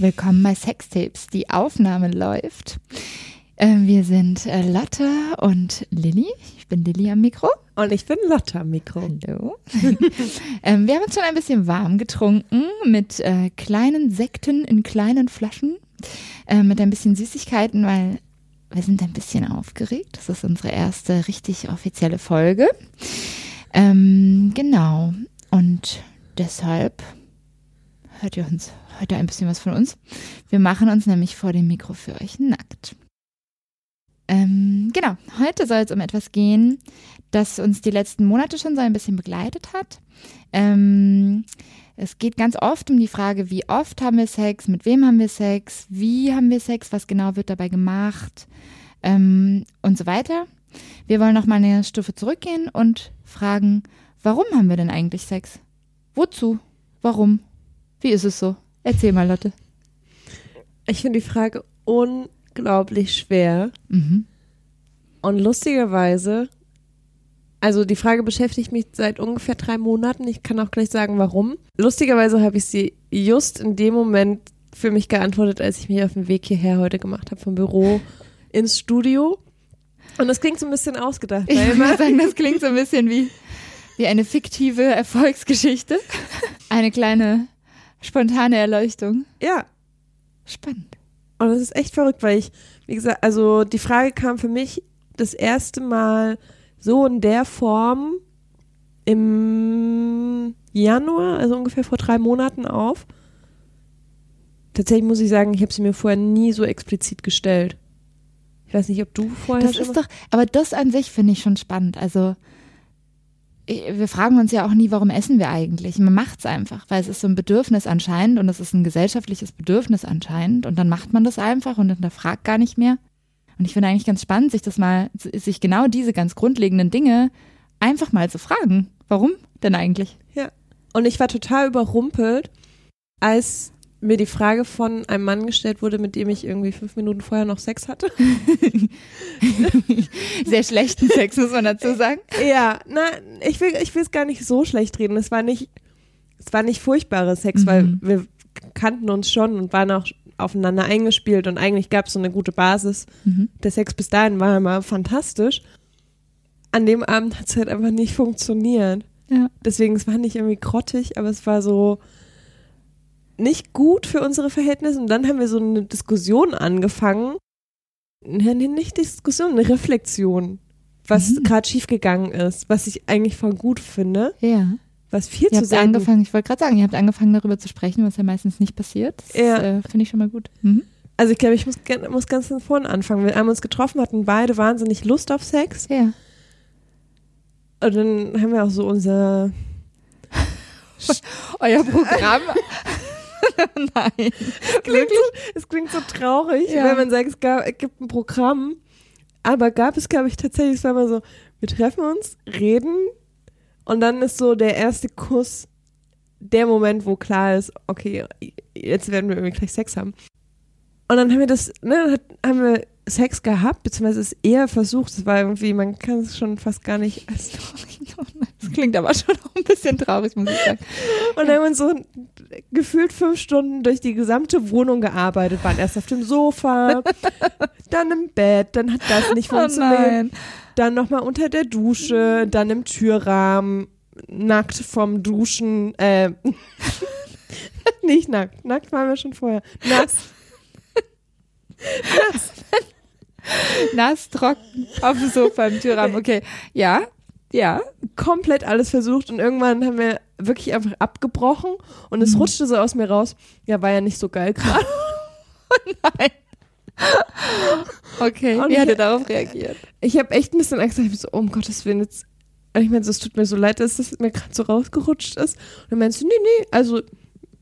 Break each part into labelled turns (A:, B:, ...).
A: Willkommen bei Sextapes. Die Aufnahme läuft. Ähm, wir sind äh, Lotte und Lilly. Ich bin Lilly am Mikro.
B: Und ich bin Lotte am Mikro.
A: Hallo. ähm, wir haben uns schon ein bisschen warm getrunken mit äh, kleinen Sekten in kleinen Flaschen, äh, mit ein bisschen Süßigkeiten, weil wir sind ein bisschen aufgeregt. Das ist unsere erste richtig offizielle Folge. Ähm, genau. Und deshalb hört ihr uns heute ein bisschen was von uns. Wir machen uns nämlich vor dem Mikro für euch nackt. Ähm, genau, heute soll es um etwas gehen, das uns die letzten Monate schon so ein bisschen begleitet hat. Ähm, es geht ganz oft um die Frage, wie oft haben wir Sex, mit wem haben wir Sex, wie haben wir Sex, was genau wird dabei gemacht ähm, und so weiter. Wir wollen noch mal eine Stufe zurückgehen und fragen, warum haben wir denn eigentlich Sex? Wozu? Warum? Wie ist es so? Erzähl mal, Lotte.
B: Ich finde die Frage unglaublich schwer.
A: Mhm.
B: Und lustigerweise, also die Frage beschäftigt mich seit ungefähr drei Monaten. Ich kann auch gleich sagen, warum. Lustigerweise habe ich sie just in dem Moment für mich geantwortet, als ich mich auf den Weg hierher heute gemacht habe, vom Büro ins Studio. Und das klingt so ein bisschen ausgedacht.
A: Ich würde sagen, das klingt so ein bisschen wie, wie eine fiktive Erfolgsgeschichte. Eine kleine spontane Erleuchtung.
B: Ja.
A: Spannend.
B: Und das ist echt verrückt, weil ich, wie gesagt, also die Frage kam für mich das erste Mal so in der Form im Januar, also ungefähr vor drei Monaten auf. Tatsächlich muss ich sagen, ich habe sie mir vorher nie so explizit gestellt. Ich weiß nicht, ob du vorher.
A: Das ist doch, aber das an sich finde ich schon spannend. Also wir fragen uns ja auch nie, warum essen wir eigentlich? Man macht es einfach, weil es ist so ein Bedürfnis anscheinend und es ist ein gesellschaftliches Bedürfnis anscheinend und dann macht man das einfach und hinterfragt gar nicht mehr. Und ich finde eigentlich ganz spannend, sich das mal, sich genau diese ganz grundlegenden Dinge einfach mal zu fragen. Warum denn eigentlich?
B: Ja. Und ich war total überrumpelt, als mir die Frage von einem Mann gestellt wurde, mit dem ich irgendwie fünf Minuten vorher noch Sex hatte.
A: Sehr schlechten Sex, muss man dazu sagen.
B: Ja, na, ich will, ich will es gar nicht so schlecht reden. Es war nicht, es war nicht furchtbarer Sex, mhm. weil wir kannten uns schon und waren auch aufeinander eingespielt und eigentlich gab es so eine gute Basis. Mhm. Der Sex bis dahin war immer fantastisch. An dem Abend hat es halt einfach nicht funktioniert.
A: Ja.
B: Deswegen, es war nicht irgendwie grottig, aber es war so, nicht gut für unsere Verhältnisse. Und dann haben wir so eine Diskussion angefangen. Nicht Diskussion, eine Reflexion, was mhm. gerade schiefgegangen ist, was ich eigentlich voll gut finde.
A: Ja.
B: Was viel
A: ihr
B: zu sagen.
A: angefangen, ich wollte gerade sagen, ihr habt angefangen darüber zu sprechen, was ja meistens nicht passiert. Das
B: ja.
A: äh, finde ich schon mal gut. Mhm.
B: Also ich glaube, ich muss, muss ganz von vorne anfangen. Wir haben uns getroffen, hatten beide wahnsinnig Lust auf Sex.
A: Ja.
B: Und dann haben wir auch so unser
A: euer Programm Nein.
B: Es klingt, so, es klingt so traurig, ja. wenn man sagt, es, gab, es gibt ein Programm. Aber gab es, glaube ich, tatsächlich, es war mal so, wir treffen uns, reden und dann ist so der erste Kuss der Moment, wo klar ist, okay, jetzt werden wir irgendwie gleich Sex haben. Und dann haben wir das, ne, haben wir Sex gehabt, beziehungsweise es eher versucht. Es war irgendwie, man kann es schon fast gar nicht als
A: Das klingt aber schon auch ein bisschen traurig, muss ich sagen.
B: Und dann haben wir so gefühlt fünf Stunden durch die gesamte Wohnung gearbeitet, waren erst auf dem Sofa, dann im Bett, dann hat das nicht oh funktioniert. Oh dann nochmal unter der Dusche, dann im Türrahmen, nackt vom Duschen, äh, nicht nackt, nackt waren wir schon vorher, nass.
A: nass. Nass, trocken, auf dem Sofa im Türrahmen. Okay, ja, ja.
B: Komplett alles versucht und irgendwann haben wir wirklich einfach abgebrochen und es mhm. rutschte so aus mir raus. Ja, war ja nicht so geil gerade.
A: oh nein. Okay, und wie hat er darauf reagiert?
B: Ich habe echt ein bisschen Angst, ich so, oh, um Gottes Willen, jetzt, ich meine, es tut mir so leid, dass das mir gerade so rausgerutscht ist. Und dann meinst du, nee, nee, also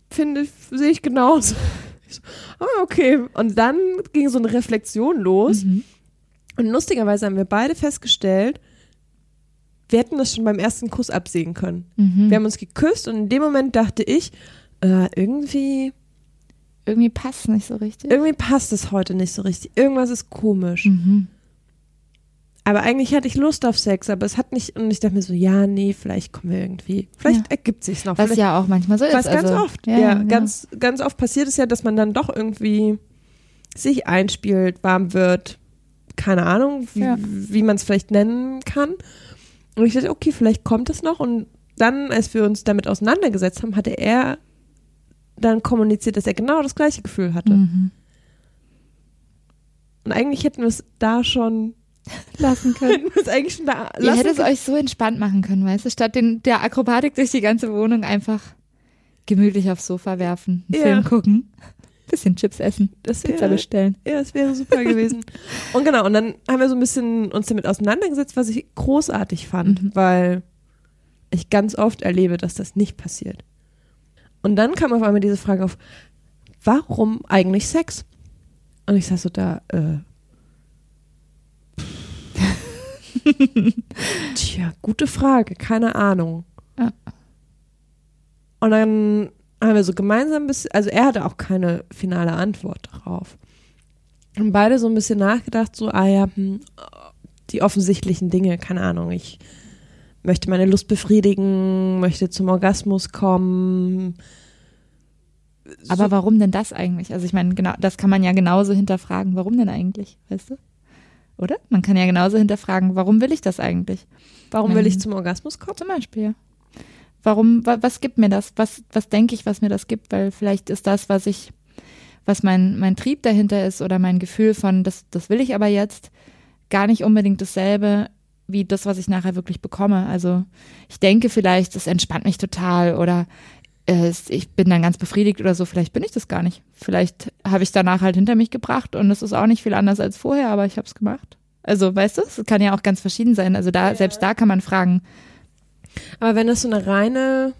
B: finde, sehe ich genauso. Ich so, ah, okay. Und dann ging so eine Reflexion los. Mhm. Und lustigerweise haben wir beide festgestellt, wir hätten das schon beim ersten Kuss absehen können. Mhm. Wir haben uns geküsst und in dem Moment dachte ich, äh, irgendwie.
A: Irgendwie passt nicht so richtig.
B: Irgendwie passt es heute nicht so richtig. Irgendwas ist komisch. Mhm. Aber eigentlich hatte ich Lust auf Sex, aber es hat nicht, und ich dachte mir so, ja, nee, vielleicht kommen wir irgendwie, vielleicht
A: Ja.
B: ergibt sich's noch.
A: Was
B: vielleicht,
A: ja auch manchmal so ist.
B: was ganz
A: also,
B: oft, ja,
A: genau.
B: ganz, ganz oft passiert es ja, dass man dann doch irgendwie sich einspielt, warm wird, keine Ahnung, wie,
A: Ja.
B: wie man es vielleicht nennen kann. Und ich dachte, okay, vielleicht kommt es noch. Und dann, als wir uns damit auseinandergesetzt haben, hatte er dann kommuniziert, dass er genau das gleiche Gefühl hatte.
A: Mhm.
B: Und eigentlich hätten wir es da schon,
A: Lassen können.
B: eigentlich schon da
A: Ihr
B: lassen
A: hättet es euch so entspannt machen können, weißt du, statt den, der Akrobatik durch die ganze Wohnung einfach gemütlich aufs Sofa werfen, einen
B: Ja.
A: Film gucken, bisschen Chips essen,
B: Das
A: Pizza
B: wäre,
A: bestellen.
B: ja, das wäre super gewesen. Und genau, und dann haben wir so ein bisschen uns damit auseinandergesetzt, was ich großartig fand,
A: Mhm.
B: weil ich ganz oft erlebe, dass das nicht passiert. Und dann kam auf einmal diese Frage auf, warum eigentlich Sex? Und ich saß so da, äh, Tja, gute Frage, keine Ahnung.
A: Ja.
B: Und dann haben wir so gemeinsam ein bisschen, also er hatte auch keine finale Antwort darauf. Und beide so ein bisschen nachgedacht, so, ah ja, hm, die offensichtlichen Dinge, keine Ahnung, ich möchte meine Lust befriedigen, möchte zum Orgasmus kommen.
A: Aber warum denn das eigentlich? Also ich meine, genau, das kann man ja genauso hinterfragen. Warum denn eigentlich, weißt du? Oder? Man kann ja genauso hinterfragen, warum will ich das eigentlich?
B: Warum will ich zum Orgasmus kommen?
A: Zum Beispiel. Ja. Warum, wa, was gibt mir das? Was, was denke ich, was mir das gibt? Weil vielleicht ist das, was ich, was mein, mein Trieb dahinter ist oder mein Gefühl von, das, das will ich aber jetzt, gar nicht unbedingt dasselbe wie das, was ich nachher wirklich bekomme. Also ich denke vielleicht, das entspannt mich total oder äh, ich bin dann ganz befriedigt oder so. Vielleicht bin ich das gar nicht. Vielleicht habe ich danach halt hinter mich gebracht und es ist auch nicht viel anders als vorher, aber ich habe es gemacht. Also weißt du, es kann ja auch ganz verschieden sein. Also da, selbst da kann man fragen,
B: Aber wenn das so eine reine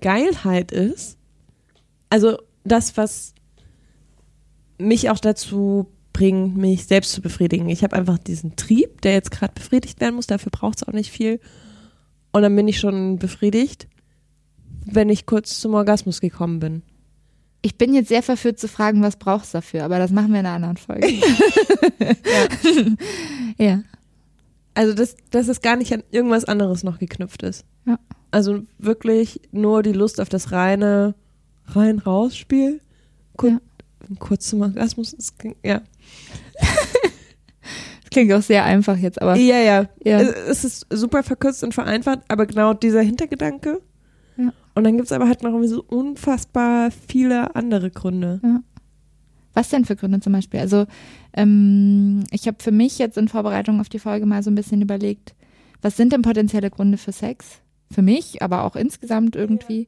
B: Geilheit ist, also das, was mich auch dazu bringt, mich selbst zu befriedigen. Ich habe einfach diesen Trieb, der jetzt gerade befriedigt werden muss, dafür braucht es auch nicht viel. Und dann bin ich schon befriedigt, wenn ich kurz zum Orgasmus gekommen bin.
A: Ich bin jetzt sehr verführt zu fragen, was brauchst du dafür, aber das machen wir in einer anderen Folge. ja.
B: Also, dass, dass es gar nicht an irgendwas anderes noch geknüpft ist.
A: Ja.
B: Also wirklich nur die Lust auf das reine Rein-Raus-Spiel. Kur
A: Ja.
B: Kurz zum Orgasmus. Ja.
A: Das klingt auch sehr einfach jetzt, aber
B: ja, ja.
A: ja.
B: Es- ist super verkürzt und vereinfacht, aber genau dieser Hintergedanke.
A: Ja.
B: Und dann gibt es aber halt noch irgendwie so unfassbar viele andere Gründe.
A: Was denn für Gründe zum Beispiel? Also ähm, ich habe für mich jetzt in Vorbereitung auf die Folge mal so ein bisschen überlegt, was sind denn potenzielle Gründe für Sex? Für mich, aber auch insgesamt irgendwie.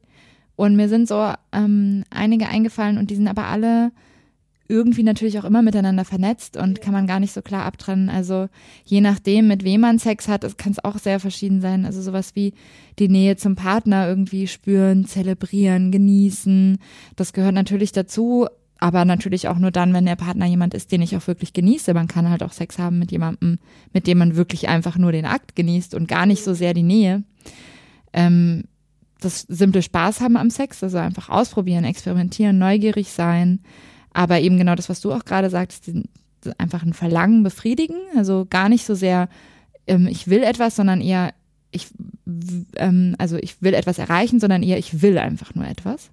A: Und mir sind so ähm, einige eingefallen und die sind aber alle irgendwie natürlich auch immer miteinander vernetzt und kann man gar nicht so klar abtrennen. Also je nachdem, mit wem man Sex hat, kann es auch sehr verschieden sein. Also sowas wie die Nähe zum Partner irgendwie spüren, zelebrieren, genießen. Das gehört natürlich dazu, aber natürlich auch nur dann, wenn der Partner jemand ist, den ich auch wirklich genieße. Man kann halt auch Sex haben mit jemandem, mit dem man wirklich einfach nur den Akt genießt und gar nicht so sehr die Nähe. Ähm, das simple Spaß haben am Sex, also einfach ausprobieren, experimentieren, neugierig sein, aber eben genau das, was du auch gerade sagst, diesen- einfach ein Verlangen befriedigen, also gar nicht so sehr, ähm, ich will etwas, sondern eher, ich, ähm, also ich will etwas erreichen, sondern eher, ich will einfach nur etwas.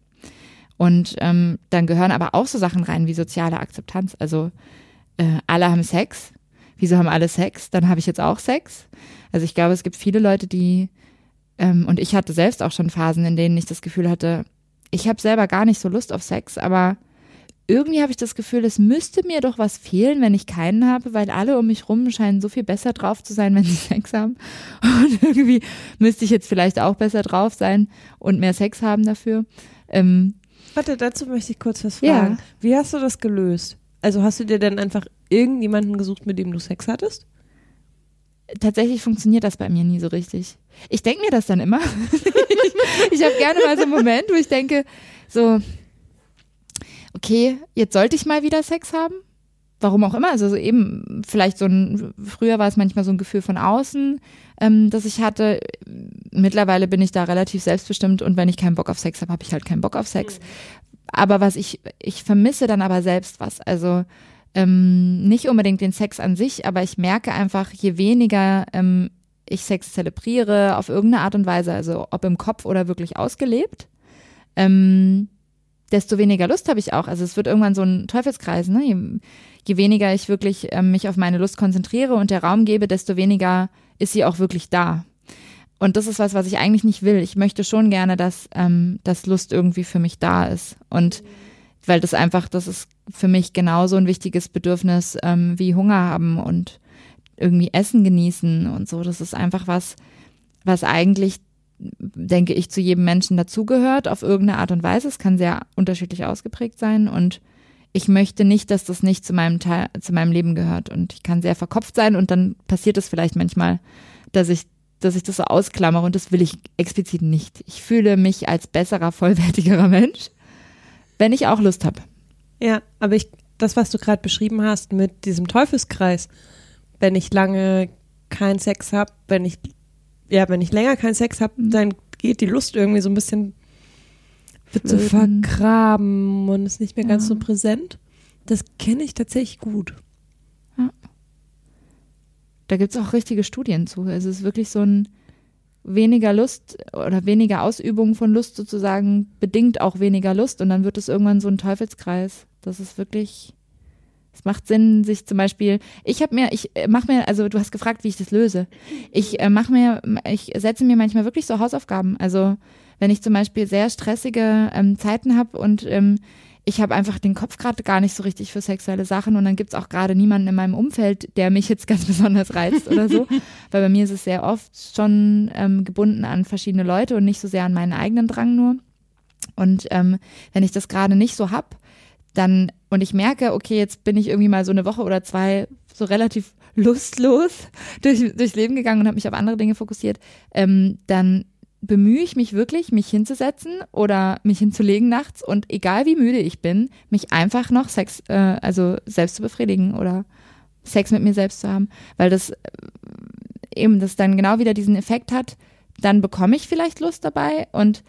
A: Und ähm, dann gehören aber auch so Sachen rein wie soziale Akzeptanz. Also äh, alle haben Sex. Wieso haben alle Sex? Dann habe ich jetzt auch Sex. Also ich glaube, es gibt viele Leute, die ähm, und ich hatte selbst auch schon Phasen, in denen ich das Gefühl hatte, ich habe selber gar nicht so Lust auf Sex, aber irgendwie habe ich das Gefühl, es müsste mir doch was fehlen, wenn ich keinen habe, weil alle um mich rum scheinen so viel besser drauf zu sein, wenn sie Sex haben. Und irgendwie müsste ich jetzt vielleicht auch besser drauf sein und mehr Sex haben dafür. Ähm,
B: Warte, dazu möchte ich kurz was
A: Ja.
B: fragen. Wie hast du das gelöst? Also hast du dir dann einfach irgendjemanden gesucht, mit dem du Sex hattest?
A: tatsächlich funktioniert das bei mir nie so richtig. Ich denke mir das dann immer. ich habe gerne mal so einen Moment, wo ich denke, so, okay, jetzt sollte ich mal wieder Sex haben. Warum auch immer. Also so eben, vielleicht so ein, früher war es manchmal so ein Gefühl von außen, ähm, das ich hatte. Mittlerweile bin ich da relativ selbstbestimmt und wenn ich keinen Bock auf Sex habe, habe ich halt keinen Bock auf Sex. Aber was ich, ich vermisse dann aber selbst was. Also ähm, nicht unbedingt den Sex an sich, aber ich merke einfach, je weniger ähm, ich Sex zelebriere auf irgendeine Art und Weise, also ob im Kopf oder wirklich ausgelebt, ähm, desto weniger Lust habe ich auch. Also es wird irgendwann so ein Teufelskreis. Ne? Je, je weniger ich wirklich ähm, mich auf meine Lust konzentriere und der Raum gebe, desto weniger ist sie auch wirklich da. Und das ist was, was ich eigentlich nicht will. Ich möchte schon gerne, dass, ähm, dass Lust irgendwie für mich da ist. Und weil das einfach, das ist für mich genauso ein wichtiges Bedürfnis ähm, wie Hunger haben und irgendwie Essen genießen und so. Das ist einfach was, was eigentlich, denke ich, zu jedem Menschen dazugehört auf irgendeine Art und Weise. Es kann sehr unterschiedlich ausgeprägt sein und ich möchte nicht, dass das nicht zu meinem Teil, zu meinem Leben gehört. Und ich kann sehr verkopft sein und dann passiert es vielleicht manchmal, dass ich, dass ich das so ausklammere und das will ich explizit nicht. Ich fühle mich als besserer, vollwertigerer Mensch, wenn ich auch Lust habe.
B: Ja, aber ich, das, was du gerade beschrieben hast mit diesem Teufelskreis, wenn ich lange keinen Sex habe, wenn ich, ja, wenn ich länger keinen Sex habe, mhm. dann geht die Lust irgendwie so ein bisschen wird so vergraben und ist nicht mehr ganz so präsent. Das kenne ich tatsächlich gut. Ja.
A: Da gibt es auch richtige Studien zu. Also es ist wirklich so ein weniger Lust oder weniger Ausübung von Lust sozusagen bedingt auch weniger Lust und dann wird es irgendwann so ein Teufelskreis. Das ist wirklich es macht Sinn, sich zum Beispiel, ich habe mir, ich äh, mache mir, also du hast gefragt, wie ich das löse. Ich äh, mache mir, ich setze mir manchmal wirklich so Hausaufgaben. Also wenn ich zum Beispiel sehr stressige ähm, Zeiten habe und ähm, ich habe einfach den Kopf gerade gar nicht so richtig für sexuelle Sachen und dann gibt's auch gerade niemanden in meinem Umfeld, der mich jetzt ganz besonders reizt oder so. Weil bei mir ist es sehr oft schon ähm, gebunden an verschiedene Leute und nicht so sehr an meinen eigenen Drang nur. Und ähm, wenn ich das gerade nicht so hab, dann und ich merke, okay, jetzt bin ich irgendwie mal so eine Woche oder zwei so relativ lustlos durch, durchs Leben gegangen und habe mich auf andere Dinge fokussiert, ähm, dann bemühe ich mich wirklich, mich hinzusetzen oder mich hinzulegen nachts und egal wie müde ich bin, mich einfach noch Sex, äh, also selbst zu befriedigen oder Sex mit mir selbst zu haben, weil das äh, eben das dann genau wieder diesen Effekt hat, dann bekomme ich vielleicht Lust dabei und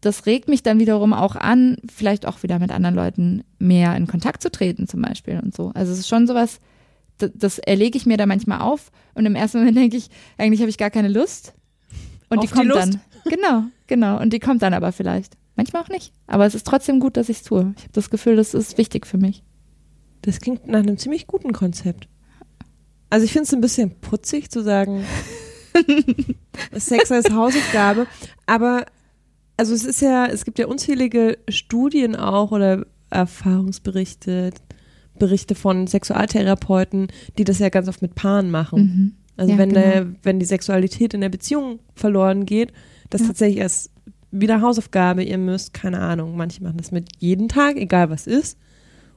A: das regt mich dann wiederum auch an, vielleicht auch wieder mit anderen Leuten mehr in Kontakt zu treten zum Beispiel und so. Also es ist schon sowas, das, das erlege ich mir da manchmal auf und im ersten Moment denke ich, eigentlich habe ich gar keine Lust. Und auf die kommt die dann. Genau, genau. Und die kommt dann aber vielleicht. Manchmal auch nicht. Aber es ist trotzdem gut, dass ich es tue. Ich habe das Gefühl, das ist wichtig für mich.
B: Das klingt nach einem ziemlich guten Konzept. Also ich finde es ein bisschen putzig zu sagen, Sex als Hausaufgabe, aber also es ist ja, es gibt ja unzählige Studien auch oder Erfahrungsberichte, Berichte von Sexualtherapeuten, die das ja ganz oft mit Paaren machen. Mhm. Also ja, wenn, genau. der, wenn die Sexualität in der Beziehung verloren geht, das ja. tatsächlich erst wieder Hausaufgabe, ihr müsst, keine Ahnung, manche machen das mit jeden Tag, egal was ist.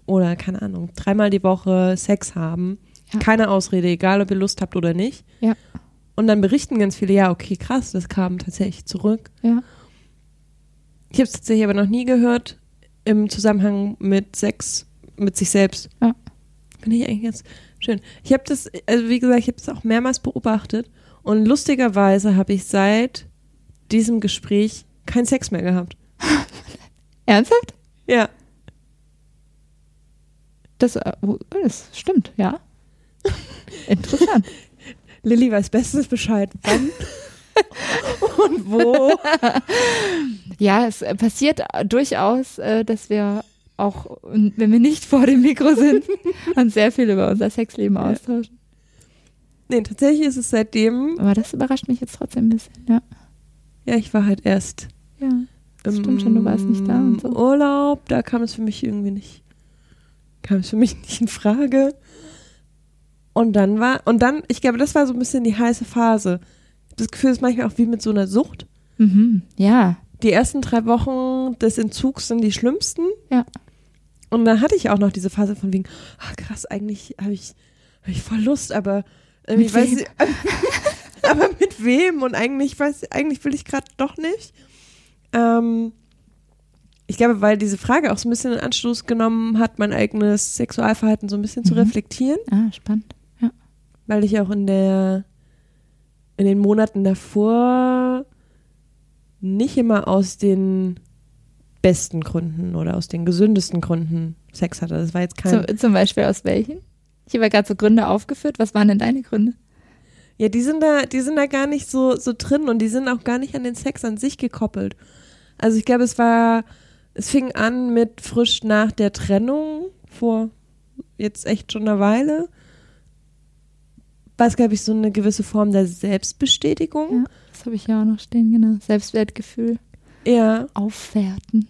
B: Oder, keine Ahnung, dreimal die Woche Sex haben. Ja. Keine Ausrede, egal ob ihr Lust habt oder nicht.
A: Ja.
B: Und dann berichten ganz viele, ja, okay, krass, das kam tatsächlich zurück.
A: Ja.
B: Ich habe es tatsächlich aber noch nie gehört im Zusammenhang mit Sex mit sich selbst.
A: Ja.
B: Finde ich eigentlich ganz schön. Ich habe das, also wie gesagt, ich habe das auch mehrmals beobachtet und lustigerweise habe ich seit diesem Gespräch keinen Sex mehr gehabt.
A: Ernsthaft?
B: Ja.
A: Das, äh, das stimmt, ja. Interessant.
B: Lilly weiß bestens Bescheid. Wann und wo.
A: ja, es passiert durchaus, äh, dass wir auch, wenn wir nicht vor dem Mikro sind, uns sehr viel über unser Sexleben ja. austauschen.
B: Nee, tatsächlich ist es seitdem.
A: Aber das überrascht mich jetzt trotzdem ein bisschen, ja.
B: Ja, ich war halt erst.
A: Ja. Das stimmt schon, du warst nicht da und so.
B: Urlaub, da kam es für mich irgendwie nicht. Kam es für mich nicht in Frage. Und dann war, und dann, ich glaube, das war so ein bisschen die heiße Phase das Gefühl ist manchmal auch wie mit so einer Sucht.
A: Mhm. Ja.
B: Die ersten drei Wochen des Entzugs sind die schlimmsten.
A: Ja.
B: Und dann hatte ich auch noch diese Phase von wegen, ach krass, eigentlich habe ich, hab ich voll Lust, aber irgendwie weiß ich, aber mit wem? Und eigentlich weiß eigentlich will ich gerade doch nicht. Ähm, ich glaube, weil diese Frage auch so ein bisschen in Anstoß genommen hat, mein eigenes Sexualverhalten so ein bisschen mhm. zu reflektieren.
A: Ah, spannend. Ja.
B: Weil ich auch in der in den Monaten davor nicht immer aus den besten Gründen oder aus den gesündesten Gründen Sex hatte. Das war jetzt kein.
A: Zum, zum Beispiel aus welchen? Ich habe ja gerade so Gründe aufgeführt. Was waren denn deine Gründe?
B: Ja, die sind da, die sind da gar nicht so, so drin und die sind auch gar nicht an den Sex an sich gekoppelt. Also ich glaube, es war, es fing an mit frisch nach der Trennung vor jetzt echt schon einer Weile. War es, glaube ich, so eine gewisse Form der Selbstbestätigung.
A: Ja, das habe ich ja auch noch stehen, genau. Selbstwertgefühl
B: Ja.
A: aufwerten.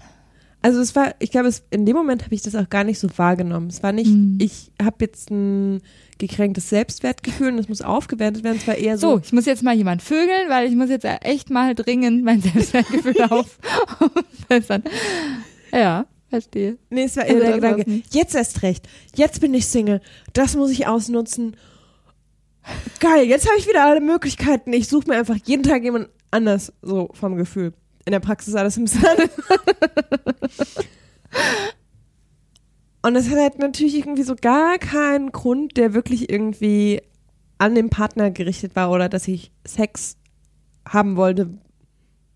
B: Also es war, ich glaube, es, in dem Moment habe ich das auch gar nicht so wahrgenommen. Es war nicht,
A: Mhm.
B: ich habe jetzt ein gekränktes Selbstwertgefühl und es muss aufgewertet werden. Es war eher
A: So,
B: so,
A: ich muss jetzt mal jemand vögeln, weil ich muss jetzt echt mal dringend mein Selbstwertgefühl auf, aufbessern. Ja, verstehe.
B: nee, es war
A: Also
B: eher der
A: das war's
B: Gedanke, jetzt erst recht, jetzt bin ich Single, das muss ich ausnutzen. Geil, jetzt habe ich wieder alle Möglichkeiten. Ich suche mir einfach jeden Tag jemand anders, so vom Gefühl. In der Praxis alles im Sand. Und es hat halt natürlich irgendwie so gar keinen Grund, der wirklich irgendwie an den Partner gerichtet war oder dass ich Sex haben wollte.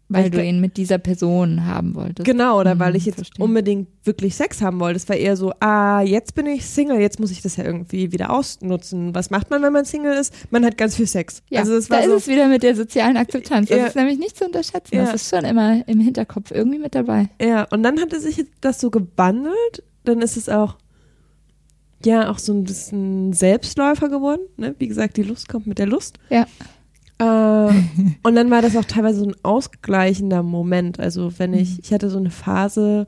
A: Weil
B: Ich
A: du ihn mit dieser Person haben wolltest.
B: Genau, oder
A: Mhm,
B: weil ich jetzt
A: verstehe.
B: unbedingt wirklich Sex haben wollte. Es war eher so, ah, jetzt bin ich Single, jetzt muss ich das ja irgendwie wieder ausnutzen. Was macht man, wenn man Single ist? Man hat ganz viel Sex.
A: Ja,
B: also
A: da
B: war
A: ist
B: so,
A: es wieder mit der sozialen Akzeptanz. Das
B: Ja.
A: ist nämlich nicht zu unterschätzen.
B: Ja.
A: Das ist schon immer im Hinterkopf irgendwie mit dabei.
B: Ja, und dann hatte sich das so gewandelt. Dann ist es auch, ja, auch so ein bisschen Selbstläufer geworden. Ne? Wie gesagt, die Lust kommt mit der Lust.
A: Ja.
B: Äh, und dann war das auch teilweise so ein ausgleichender Moment. Also wenn ich,
A: Mhm.
B: ich hatte so eine Phase,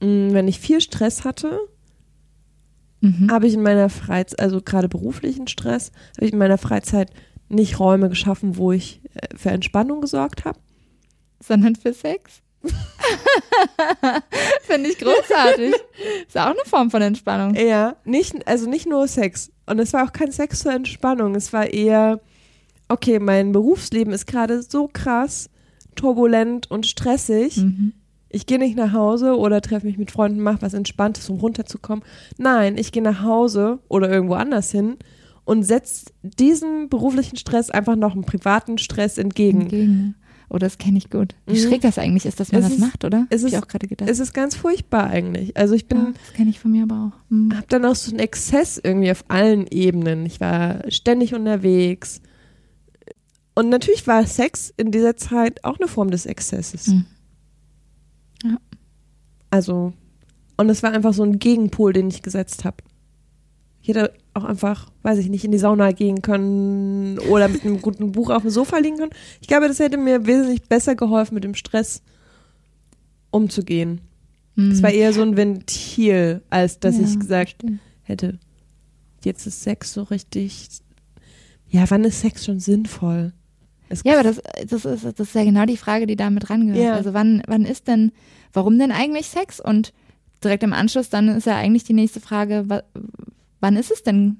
B: mh, wenn ich viel Stress hatte,
A: Mhm.
B: habe ich in meiner Freizeit, also gerade beruflichen Stress, habe ich in meiner Freizeit nicht Räume geschaffen, wo ich äh, für Entspannung gesorgt habe.
A: Sondern für Sex. Finde ich großartig. Ist auch eine Form von Entspannung.
B: Ja, nicht, also nicht nur Sex. Und es war auch kein Sex zur Entspannung. Es war eher, okay, mein Berufsleben ist gerade so krass, turbulent und stressig.
A: Mhm.
B: Ich gehe nicht nach Hause oder treffe mich mit Freunden, mache was Entspanntes, um runterzukommen. Nein, ich gehe nach Hause oder irgendwo anders hin und setze diesem beruflichen Stress einfach noch einen privaten Stress entgegen.
A: Entgegen. Oh, das kenne ich gut. Wie
B: Mhm.
A: schräg das eigentlich ist, dass man
B: Es
A: das
B: ist-
A: macht, oder?
B: es
A: Hab ich
B: ist-
A: auch gerade gedacht.
B: Es ist ganz furchtbar eigentlich. Also ich bin
A: ja, das kenne ich von mir aber auch. Mhm.
B: habe dann auch so einen Exzess irgendwie auf allen Ebenen. Ich war ständig unterwegs. Und natürlich war Sex in dieser Zeit auch eine Form des Exzesses.
A: Mhm. Ja.
B: Also, und es war einfach so ein Gegenpol, den ich gesetzt habe. Ich hätte auch einfach, weiß ich nicht, in die Sauna gehen können oder mit einem guten Buch auf dem Sofa liegen können. Ich glaube, das hätte mir wesentlich besser geholfen, mit dem Stress umzugehen. Es
A: Mhm.
B: war eher so ein Ventil, als dass
A: Ja,
B: ich gesagt hätte, jetzt ist Sex so richtig. Ja, wann ist Sex schon sinnvoll? Es
A: Ja, aber das, das, ist, das ist ja genau die Frage, die da mit rangehört.
B: Ja.
A: Also wann, wann ist denn, warum denn eigentlich Sex? Und direkt im Anschluss dann ist ja eigentlich die nächste Frage, wa, wann ist es denn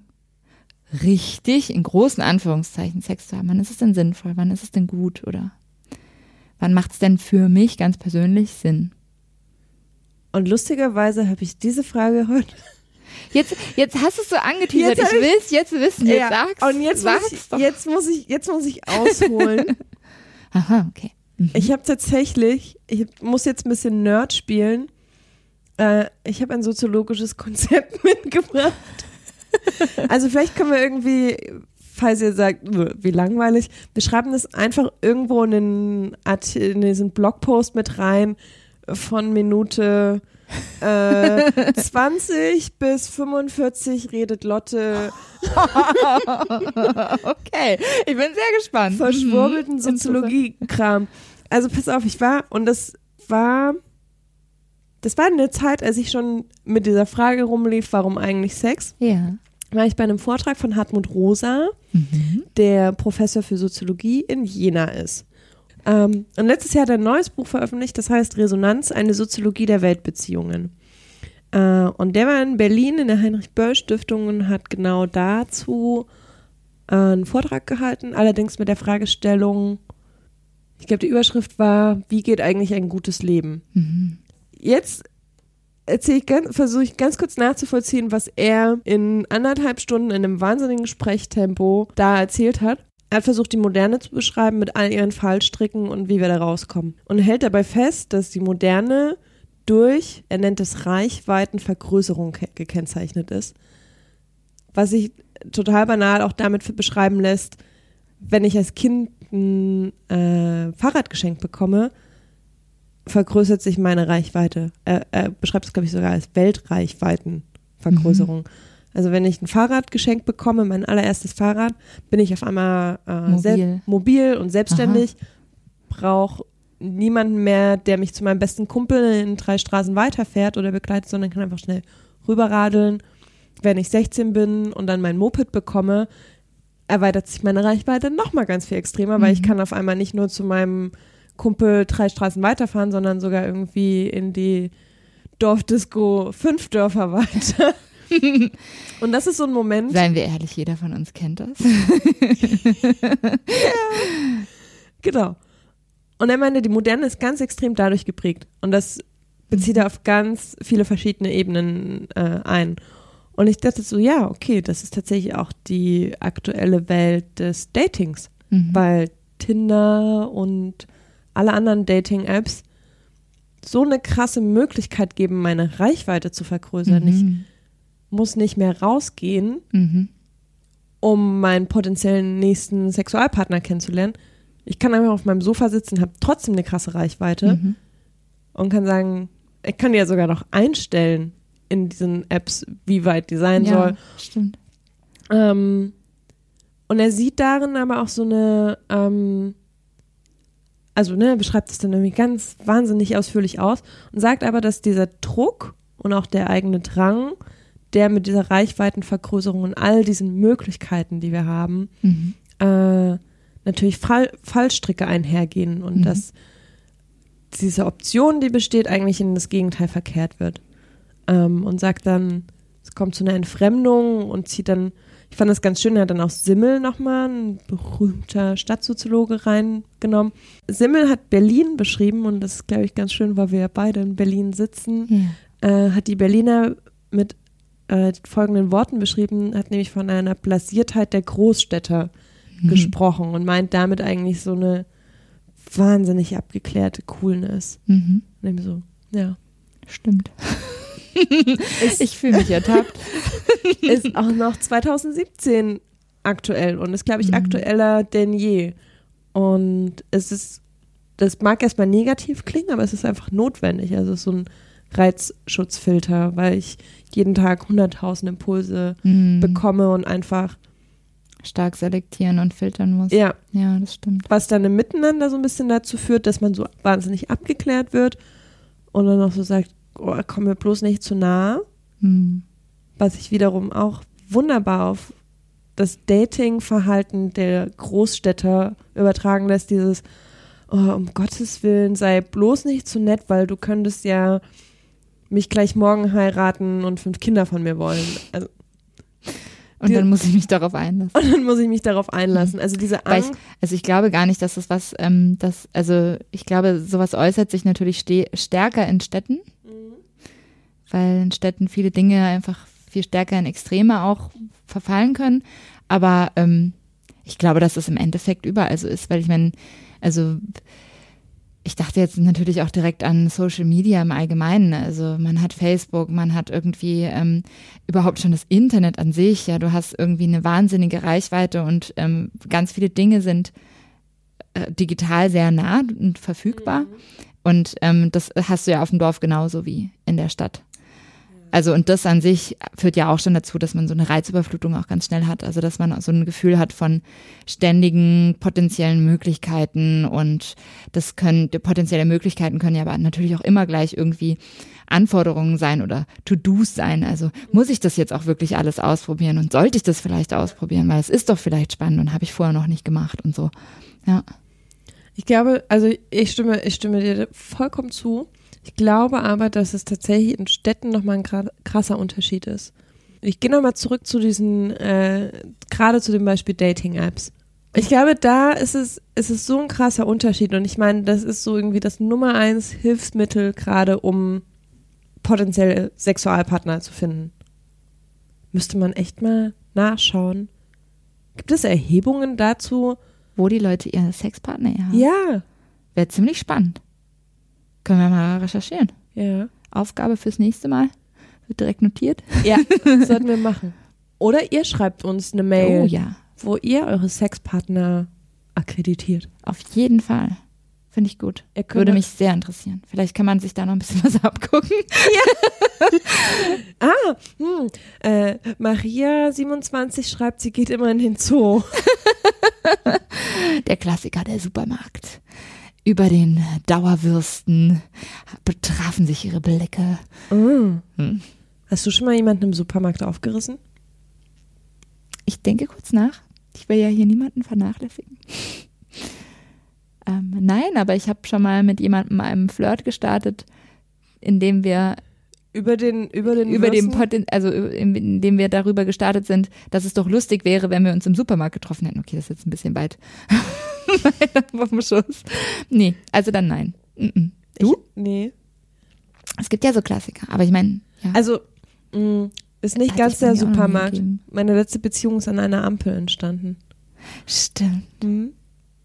A: richtig, in großen Anführungszeichen Sex zu haben? Wann ist es denn sinnvoll? Wann ist es denn gut? Oder wann macht es denn für mich ganz persönlich Sinn?
B: Und lustigerweise habe ich diese Frage heute.
A: Jetzt, jetzt hast du es so angeteasert,
B: Jetzt
A: ich
B: ich-
A: will es jetzt wissen, jetzt sag's.
B: und jetzt muss,
A: sag's
B: ich,
A: doch.
B: jetzt, muss ich, jetzt muss ich ausholen.
A: Aha, okay. Mhm.
B: ich habe tatsächlich, ich muss jetzt ein bisschen Nerd spielen. Äh, ich habe ein soziologisches Konzept mitgebracht. Also vielleicht können wir irgendwie, falls ihr sagt, "Uah, wie langweilig, wir schreiben das einfach irgendwo in den, Art in diesen Blogpost mit rein von Minute äh, 20 bis 45 redet Lotte
A: okay, ich bin sehr gespannt.
B: verschwurbelten
A: Mhm.
B: Soziologie-Kram. Also pass auf, ich war, und das war, das war in der Zeit, als ich schon mit dieser Frage rumlief, warum eigentlich Sex,
A: Ja.
B: war ich bei einem Vortrag von Hartmut Rosa,
A: Mhm.
B: der Professor für Soziologie in Jena ist. Ähm, und letztes Jahr hat er ein neues Buch veröffentlicht, das heißt Resonanz, eine Soziologie der Weltbeziehungen. Äh, und der war in Berlin in der Heinrich-Böll-Stiftung und hat genau dazu äh, einen Vortrag gehalten, allerdings mit der Fragestellung, ich glaube, die Überschrift war, wie geht eigentlich ein gutes Leben?
A: Mhm.
B: Jetzt versuche ich ganz kurz nachzuvollziehen, was er in anderthalb Stunden in einem wahnsinnigen Sprechtempo da erzählt hat. Er hat versucht, die Moderne zu beschreiben mit all ihren Fallstricken und wie wir da rauskommen. Und hält dabei fest, dass die Moderne durch, er nennt es Reichweitenvergrößerung ke- gekennzeichnet ist. Was sich total banal auch damit beschreiben lässt, wenn ich als Kind ein äh, Fahrrad geschenkt bekomme, vergrößert sich meine Reichweite. Er, er beschreibt es, glaube ich, sogar als Weltreichweitenvergrößerung. Also wenn ich ein Fahrrad geschenkt bekomme, mein allererstes Fahrrad, bin ich auf einmal äh,
A: Mobil.
B: mobil und selbstständig, brauche niemanden mehr, der mich zu meinem besten Kumpel in drei Straßen weiterfährt oder begleitet, sondern kann einfach schnell rüberradeln. Wenn ich 16 bin und dann mein Moped bekomme, erweitert sich meine Reichweite nochmal ganz viel extremer, weil ich
A: Mhm.
B: kann auf einmal nicht nur zu meinem Kumpel drei Straßen weiterfahren, sondern sogar irgendwie in die Dorfdisco fünf Dörfer weiter. Und das ist so ein Moment,
A: Seien wir ehrlich, jeder von uns kennt das.
B: genau. Und er meinte, die Moderne ist ganz extrem dadurch geprägt. Und das bezieht er auf ganz viele verschiedene Ebenen äh, ein. Und ich dachte so, ja, okay, das ist tatsächlich auch die aktuelle Welt des Datings.
A: Mhm.
B: weil Tinder und alle anderen Dating-Apps so eine krasse Möglichkeit geben, meine Reichweite zu vergrößern.
A: Mhm.
B: Muss nicht mehr rausgehen,
A: Mhm.
B: um meinen potenziellen nächsten Sexualpartner kennenzulernen. Ich kann einfach auf meinem Sofa sitzen, habe trotzdem eine krasse Reichweite
A: Mhm.
B: und kann sagen, ich kann ja sogar noch einstellen in diesen Apps, wie weit die sein
A: ja,
B: soll.
A: Stimmt.
B: Ähm, und er sieht darin aber auch so eine, ähm, also ne, er beschreibt es dann irgendwie ganz wahnsinnig ausführlich aus und sagt aber, dass dieser Druck und auch der eigene Drang, der mit dieser Reichweitenvergrößerung und all diesen Möglichkeiten, die wir haben,
A: Mhm.
B: äh, natürlich Fall, Fallstricke einhergehen und
A: Mhm.
B: dass diese Option, die besteht, eigentlich in das Gegenteil verkehrt wird. Ähm, und sagt dann, es kommt zu einer Entfremdung und zieht dann, ich fand das ganz schön, er hat dann auch Simmel nochmal, ein berühmter Stadtsoziologe, reingenommen. Simmel hat Berlin beschrieben und das ist, glaube ich, ganz schön, weil wir ja beide in Berlin sitzen
A: Ja.
B: äh, hat die Berliner mit äh, folgenden Worten beschrieben, hat nämlich von einer Blasiertheit der Großstädter
A: Mhm.
B: gesprochen und meint damit eigentlich so eine wahnsinnig abgeklärte Coolness.
A: Mhm.
B: Eben so, ja.
A: Stimmt.
B: Ist,
A: Ich fühle mich ertappt.
B: ist auch noch 2017 aktuell und ist, glaube ich,
A: Mhm.
B: aktueller denn je. Und es ist, das mag erstmal negativ klingen, aber es ist einfach notwendig. Also es ist so ein Reizschutzfilter, weil ich jeden Tag hunderttausend Impulse
A: Mhm.
B: bekomme und einfach,
A: Stark selektieren und filtern muss.
B: ja,
A: Ja, das stimmt.
B: was dann im Miteinander so ein bisschen dazu führt, dass man so wahnsinnig abgeklärt wird und dann auch so sagt, oh, komm mir bloß nicht zu nah,
A: Mhm.
B: was sich wiederum auch wunderbar auf das Dating-Verhalten der Großstädter übertragen lässt, dieses, oh, um Gottes Willen, sei bloß nicht zu nett, weil du könntest ja mich gleich morgen heiraten und fünf Kinder von mir wollen. Also,
A: Und dann muss ich mich darauf einlassen.
B: und dann muss ich mich darauf einlassen. Also diese
A: Weil ich,
B: Angst.
A: also ich glaube gar nicht, dass das was, ähm, das, also ich glaube, sowas äußert sich natürlich stärker in Städten, weil in Städten viele Dinge einfach viel stärker in Extreme auch verfallen können. Aber ähm, ich glaube, dass es im Endeffekt überall so ist, weil ich meine, also ich dachte jetzt natürlich auch direkt an Social Media im Allgemeinen. Also man hat Facebook, man hat irgendwie ähm, überhaupt schon das Internet an sich. Ja, du hast irgendwie eine wahnsinnige Reichweite und ähm, ganz viele Dinge sind äh, digital sehr nah und verfügbar. Und ähm, das hast du ja auf dem Dorf genauso wie in der Stadt. Also und das an sich führt ja auch schon dazu, dass man so eine Reizüberflutung auch ganz schnell hat. Also dass man so ein Gefühl hat von ständigen potenziellen Möglichkeiten und das können potenzielle Möglichkeiten können ja aber natürlich auch immer gleich irgendwie Anforderungen sein oder To-Dos sein. Also muss ich das jetzt auch wirklich alles ausprobieren und sollte ich das vielleicht ausprobieren, weil es ist doch vielleicht spannend und habe ich vorher noch nicht gemacht und so. Ja.
B: Ich glaube, also ich stimme, ich stimme dir vollkommen zu. Ich glaube aber, dass es tatsächlich in Städten nochmal ein krasser Unterschied ist. Ich gehe nochmal zurück zu diesen, äh, gerade zu dem Beispiel Dating-Apps. Ich glaube, da ist es, ist es so ein krasser Unterschied und ich meine, das ist so irgendwie das Nummer eins Hilfsmittel gerade, um potenzielle Sexualpartner zu finden. Müsste man echt mal nachschauen. Gibt es Erhebungen dazu?
A: Wo die Leute ihre Sexpartner haben.
B: Ja.
A: Wäre ziemlich spannend. Können wir mal recherchieren.
B: Ja.
A: Aufgabe fürs nächste Mal. Wird direkt notiert.
B: Ja, das sollten wir machen. Oder ihr schreibt uns eine Mail,
A: Oh ja,
B: wo ihr eure Sexpartner akkreditiert.
A: auf jeden Fall. Finde ich gut. Würde mich sehr interessieren. Vielleicht kann man sich da noch ein bisschen was abgucken.
B: Ah, hm, äh, Maria27 schreibt, sie geht immer in den Zoo.
A: Der Klassiker, der Supermarkt. Über den Dauerwürsten betrafen sich ihre Blicke.
B: Mm.
A: Hm.
B: Hast du schon mal jemanden im Supermarkt aufgerissen?
A: Ich denke kurz nach. Ich will ja hier niemanden vernachlässigen. ähm, nein, aber ich habe schon mal mit jemandem einen Flirt gestartet, indem wir
B: Über den, über den
A: über
B: Würsten?
A: Poten also in- indem wir darüber gestartet sind, dass es doch lustig wäre, wenn wir uns im Supermarkt getroffen hätten. Okay, das ist jetzt ein bisschen weit vom Schuss. Nee, also dann nein. Mm-mm.
B: Ich, nee.
A: Es gibt ja so Klassiker, aber ich meine, ja.
B: Also, mh, ist nicht ganz der Supermarkt. Meine letzte Beziehung ist an einer Ampel entstanden.
A: Stimmt.
B: Mhm.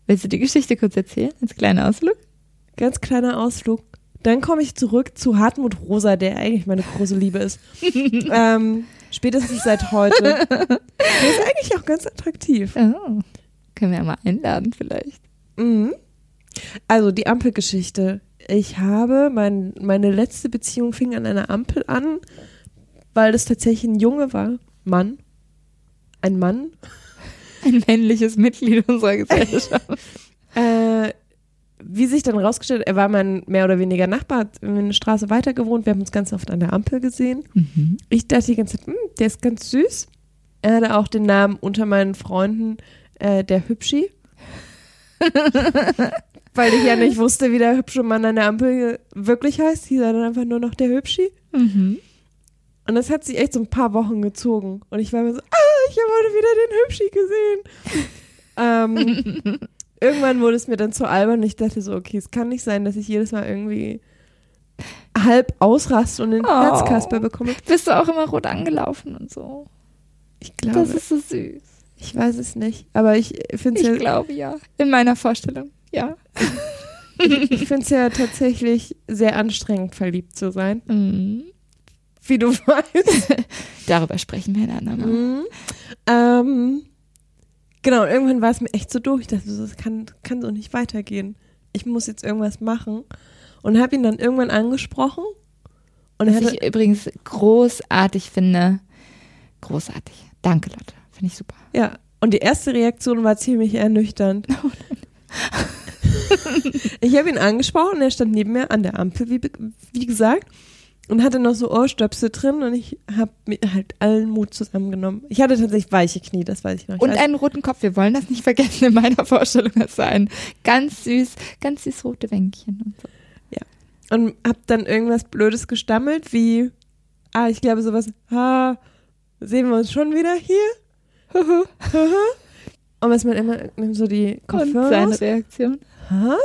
A: Willst du die Geschichte kurz erzählen? Als kleiner Ausflug?
B: Ganz kleiner Ausflug. Dann komme ich zurück zu Hartmut Rosa, der eigentlich meine große Liebe ist. ähm, spätestens seit heute. Der ist eigentlich auch ganz attraktiv.
A: Oh. Können wir ja mal einladen vielleicht.
B: Mhm. Also die Ampelgeschichte. Ich habe, mein, meine letzte Beziehung fing an einer Ampel an, weil das tatsächlich ein Junge war. Mann. Ein Mann.
A: Ein männliches Mitglied unserer Gesellschaft.
B: Wie sich dann rausgestellt, er war mein mehr oder weniger Nachbar, hat eine Straße weiter gewohnt. Wir haben uns ganz oft an der Ampel gesehen.
A: mhm.
B: Ich dachte die ganze Zeit, hm, der ist ganz süß. Er hatte auch den Namen unter meinen Freunden äh, der Hübschi. Weil ich ja nicht wusste, wie der hübsche Mann an der Ampel wirklich heißt. Hieß er dann einfach nur noch der Hübschi.
A: Mhm.
B: Und das hat sich echt so ein paar Wochen gezogen. Und ich war mir so, ah, ich habe heute wieder den Hübschi gesehen. ähm, irgendwann wurde es mir dann zu albern und ich dachte so, okay, es kann nicht sein, dass ich jedes Mal irgendwie halb ausraste und den
A: Oh.
B: Herzkasper bekomme.
A: Bist du auch immer rot angelaufen und so?
B: Ich glaube,
A: Das ist so süß.
B: ich weiß es nicht. Aber ich finde es
A: Ich
B: ja,
A: glaube ja. In meiner Vorstellung, ja.
B: ich find's ja tatsächlich sehr anstrengend, verliebt zu sein.
A: Mhm.
B: Wie du weißt.
A: Darüber sprechen wir ein andermal.
B: Mhm. Ähm, genau, und irgendwann war es mir echt so durch. Ich dachte, das kann, kann so nicht weitergehen. Ich muss jetzt irgendwas machen. Und habe ihn dann irgendwann angesprochen. Und
A: Was ich übrigens großartig finde. Großartig. Danke, Lotte. Finde ich super.
B: ja, und die erste Reaktion war ziemlich ernüchternd. ich habe ihn angesprochen, er stand neben mir an der Ampel, wie, wie gesagt, und hatte noch so Ohrstöpsel drin und ich habe mir halt allen Mut zusammengenommen. Ich hatte tatsächlich weiche Knie, das weiß ich noch.
A: Und einen roten Kopf. Wir wollen das nicht vergessen in meiner Vorstellung. Das war ein ganz süß, ganz süß rote Wänkchen und so.
B: und hab dann irgendwas Blödes gestammelt, wie, ah, ich glaube sowas, ha, sehen wir uns schon wieder hier? und was man immer nimmt so die
A: Und
B: Kopfhörer
A: seine
B: raus.
A: Reaktion.
B: Hä?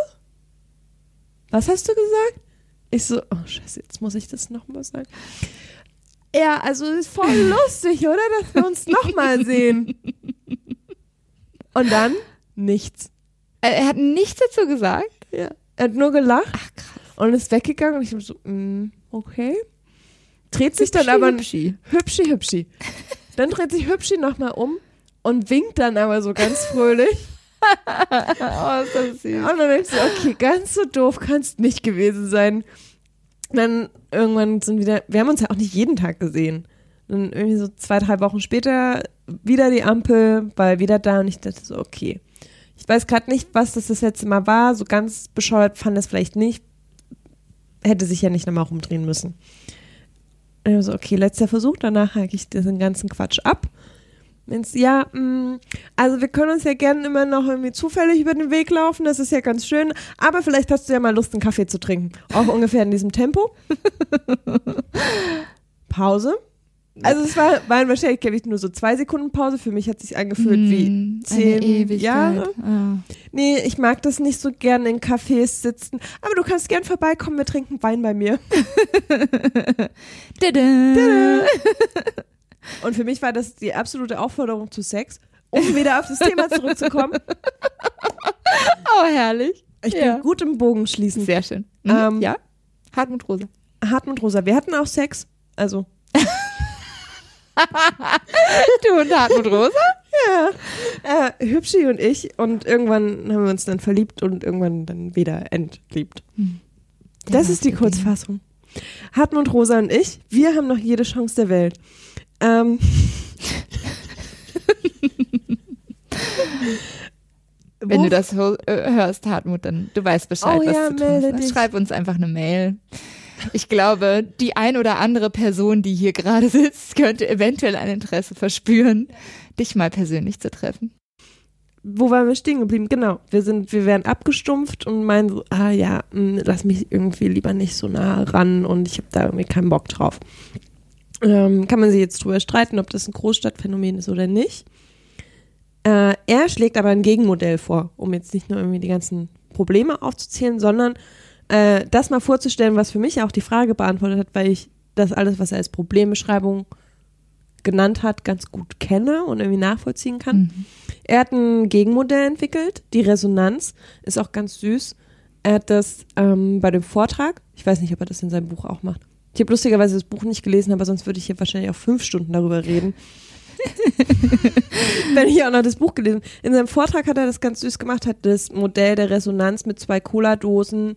B: Was hast du gesagt? Ich so, oh scheiße, jetzt muss ich das nochmal sagen. Ja, also ist voll lustig, oder? Dass wir uns nochmal sehen. Und dann nichts.
A: Er hat nichts dazu gesagt.
B: Ja. Er hat nur gelacht
A: Ach krass.
B: und ist weggegangen und ich so, mm, okay. Dreht sich dann aber
A: Hübschi.
B: hübschi hübschi. Dann dreht sich hübschi nochmal um und winkt dann aber so ganz fröhlich.
A: Oh, ist das süß.
B: Und dann denkst du, okay, ganz so doof kannst nicht gewesen sein. Dann irgendwann sind wieder, wir haben uns ja auch nicht jeden Tag gesehen. Dann irgendwie so zwei, drei Wochen später wieder die Ampel, er wieder da und ich dachte so, okay. Ich weiß gerade nicht, was das das letzte Mal war. So ganz bescheuert fand es vielleicht nicht. Hätte sich ja nicht nochmal rumdrehen müssen. Und ich so, okay, letzter Versuch, danach hake ich diesen ganzen Quatsch ab. Wenn's, ja, mh, also wir können uns ja gerne immer noch irgendwie zufällig über den Weg laufen, das ist ja ganz schön, aber vielleicht hast du ja mal Lust, einen Kaffee zu trinken. Auch ungefähr in diesem Tempo. Pause. Also es war, waren wahrscheinlich, glaube ich, nur so zwei Sekunden Pause. Für mich hat sich angefühlt wie
A: Hm,
B: zehn. Jahre.
A: Ah.
B: Nee, ich mag das nicht so gern in Cafés sitzen. Aber du kannst gern vorbeikommen, wir trinken Wein bei mir.
A: Tada.
B: Und für mich war das die absolute Aufforderung zu Sex, um wieder auf das Thema zurückzukommen.
A: Oh, herrlich.
B: Ich
A: Ja.
B: bin gut im Bogen schließen.
A: Sehr schön. Mhm.
B: Ähm,
A: ja? Hartmut Rosa.
B: Hartmut Rosa, wir hatten auch Sex. Also,
A: Du und Hartmut Rosa?
B: ja. Äh, Hübschi und ich. Und irgendwann haben wir uns dann verliebt und irgendwann dann wieder entliebt. Das ist die Kurzfassung. Hartmut Rosa und ich, wir haben noch jede Chance der Welt. Ähm,
A: Wenn du das äh, hörst, Hartmut, dann du weißt Bescheid,
B: Oh
A: was
B: ja,
A: zu tun ist. ne?
B: dich.
A: Schreib uns einfach eine Mail. Ich glaube, die ein oder andere Person, die hier gerade sitzt, könnte eventuell ein Interesse verspüren, dich mal persönlich zu treffen.
B: wo waren wir stehen geblieben? Genau, wir sind, wir werden abgestumpft und meinen so, ah ja, mh, lass mich irgendwie lieber nicht so nah ran und ich habe da irgendwie keinen Bock drauf. Ähm, kann man sich jetzt drüber streiten, ob das ein Großstadtphänomen ist oder nicht. Äh, er schlägt aber ein Gegenmodell vor, um jetzt nicht nur irgendwie die ganzen Probleme aufzuzählen, sondern äh, das mal vorzustellen, was für mich auch die Frage beantwortet hat, weil ich das alles, was er als Problembeschreibung genannt hat, ganz gut kenne und irgendwie nachvollziehen kann.
A: Mhm.
B: Er hat ein Gegenmodell entwickelt, die Resonanz, ist auch ganz süß. Er hat das ähm, bei dem Vortrag, ich weiß nicht, ob er das in seinem Buch auch macht. Ich habe lustigerweise das Buch nicht gelesen, aber sonst würde ich hier wahrscheinlich auch fünf Stunden darüber reden. Wenn ich auch noch das Buch gelesen. In seinem Vortrag hat er das ganz süß gemacht, hat das Modell der Resonanz mit zwei Cola-Dosen,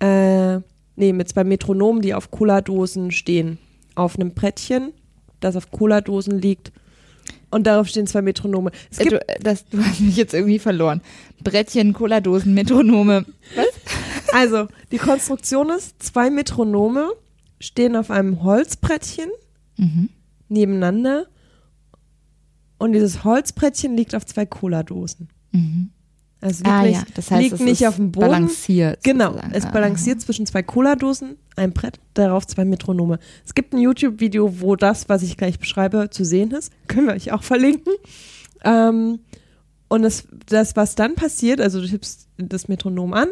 B: äh, nee, mit zwei Metronomen, die auf Cola-Dosen stehen. Auf einem Brettchen, das auf Cola-Dosen liegt. Und darauf stehen zwei Metronome. Es
A: Äh,
B: gibt
A: Du, äh, das, du hast mich jetzt irgendwie verloren. Brettchen, Cola-Dosen, Metronome.
B: Also, die Konstruktion ist, zwei Metronome stehen auf einem Holzbrettchen
A: Mhm.
B: nebeneinander und dieses Holzbrettchen liegt auf zwei Cola-Dosen.
A: Mhm.
B: Also liegt
A: Ah
B: nicht,
A: ja, das heißt,
B: liegt
A: es
B: nicht
A: ist
B: auf dem Boden.
A: balanciert.
B: Genau,
A: sozusagen.
B: es
A: Ah,
B: balanciert zwischen zwei Cola-Dosen, ein Brett, darauf zwei Metronome. Es gibt ein YouTube-Video, wo das, was ich gleich beschreibe, zu sehen ist. Können wir euch auch verlinken. Ähm, und das, das, was dann passiert, also du tippst das Metronom an,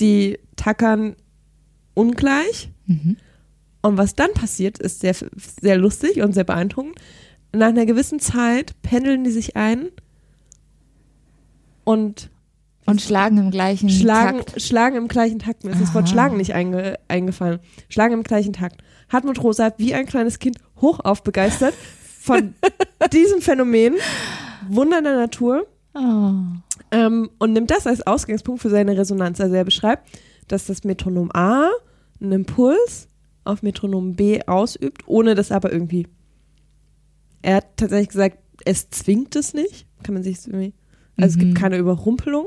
B: die tackern ungleich.
A: Mhm.
B: Und was dann passiert, ist sehr, sehr lustig und sehr beeindruckend. Nach einer gewissen Zeit pendeln die sich ein und
A: Und schlagen im gleichen
B: schlagen,
A: Takt.
B: schlagen im gleichen Takt. Mir ist das Wort
A: Aha.
B: schlagen nicht einge, eingefallen. Schlagen im gleichen Takt. Hartmut Rosa wie ein kleines Kind hochauf begeistert von diesem Phänomen. Wunder der Natur.
A: Oh.
B: Ähm, und nimmt das als Ausgangspunkt für seine Resonanz. Also er beschreibt, dass das Metronom A einen Impuls auf Metronom B ausübt, ohne das aber irgendwie. Er hat tatsächlich gesagt, es zwingt es nicht. Kann man sich irgendwie. Also es
A: Mhm.
B: gibt keine Überrumpelung.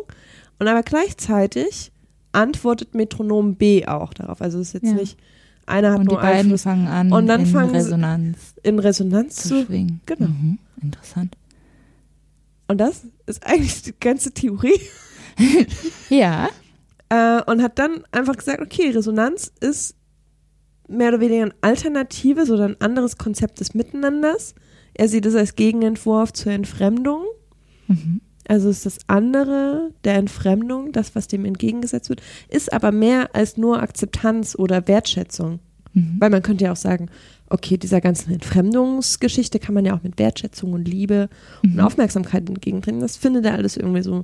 B: Und aber gleichzeitig antwortet Metronom B auch darauf. Also es ist jetzt
A: Ja.
B: nicht, einer hat
A: Und die
B: nur
A: beiden
B: Einfluss
A: fangen an,
B: Und dann
A: in
B: fangen
A: Resonanz
B: in Resonanz
A: zu
B: zu.
A: schwingen.
B: genau.
A: Mhm. Interessant.
B: Und das ist eigentlich die ganze Theorie.
A: Ja.
B: Äh, und hat dann einfach gesagt, okay, Resonanz ist mehr oder weniger ein alternatives oder ein anderes Konzept des Miteinanders. Er sieht es als Gegenentwurf zur Entfremdung.
A: Mhm.
B: Also ist das andere der Entfremdung, das, was dem entgegengesetzt wird, ist aber mehr als nur Akzeptanz oder Wertschätzung.
A: Mhm.
B: Weil man könnte ja auch sagen, okay, dieser ganzen Entfremdungsgeschichte kann man ja auch mit Wertschätzung und Liebe und
A: Mhm.
B: Aufmerksamkeit entgegenbringen. Das findet er alles irgendwie so,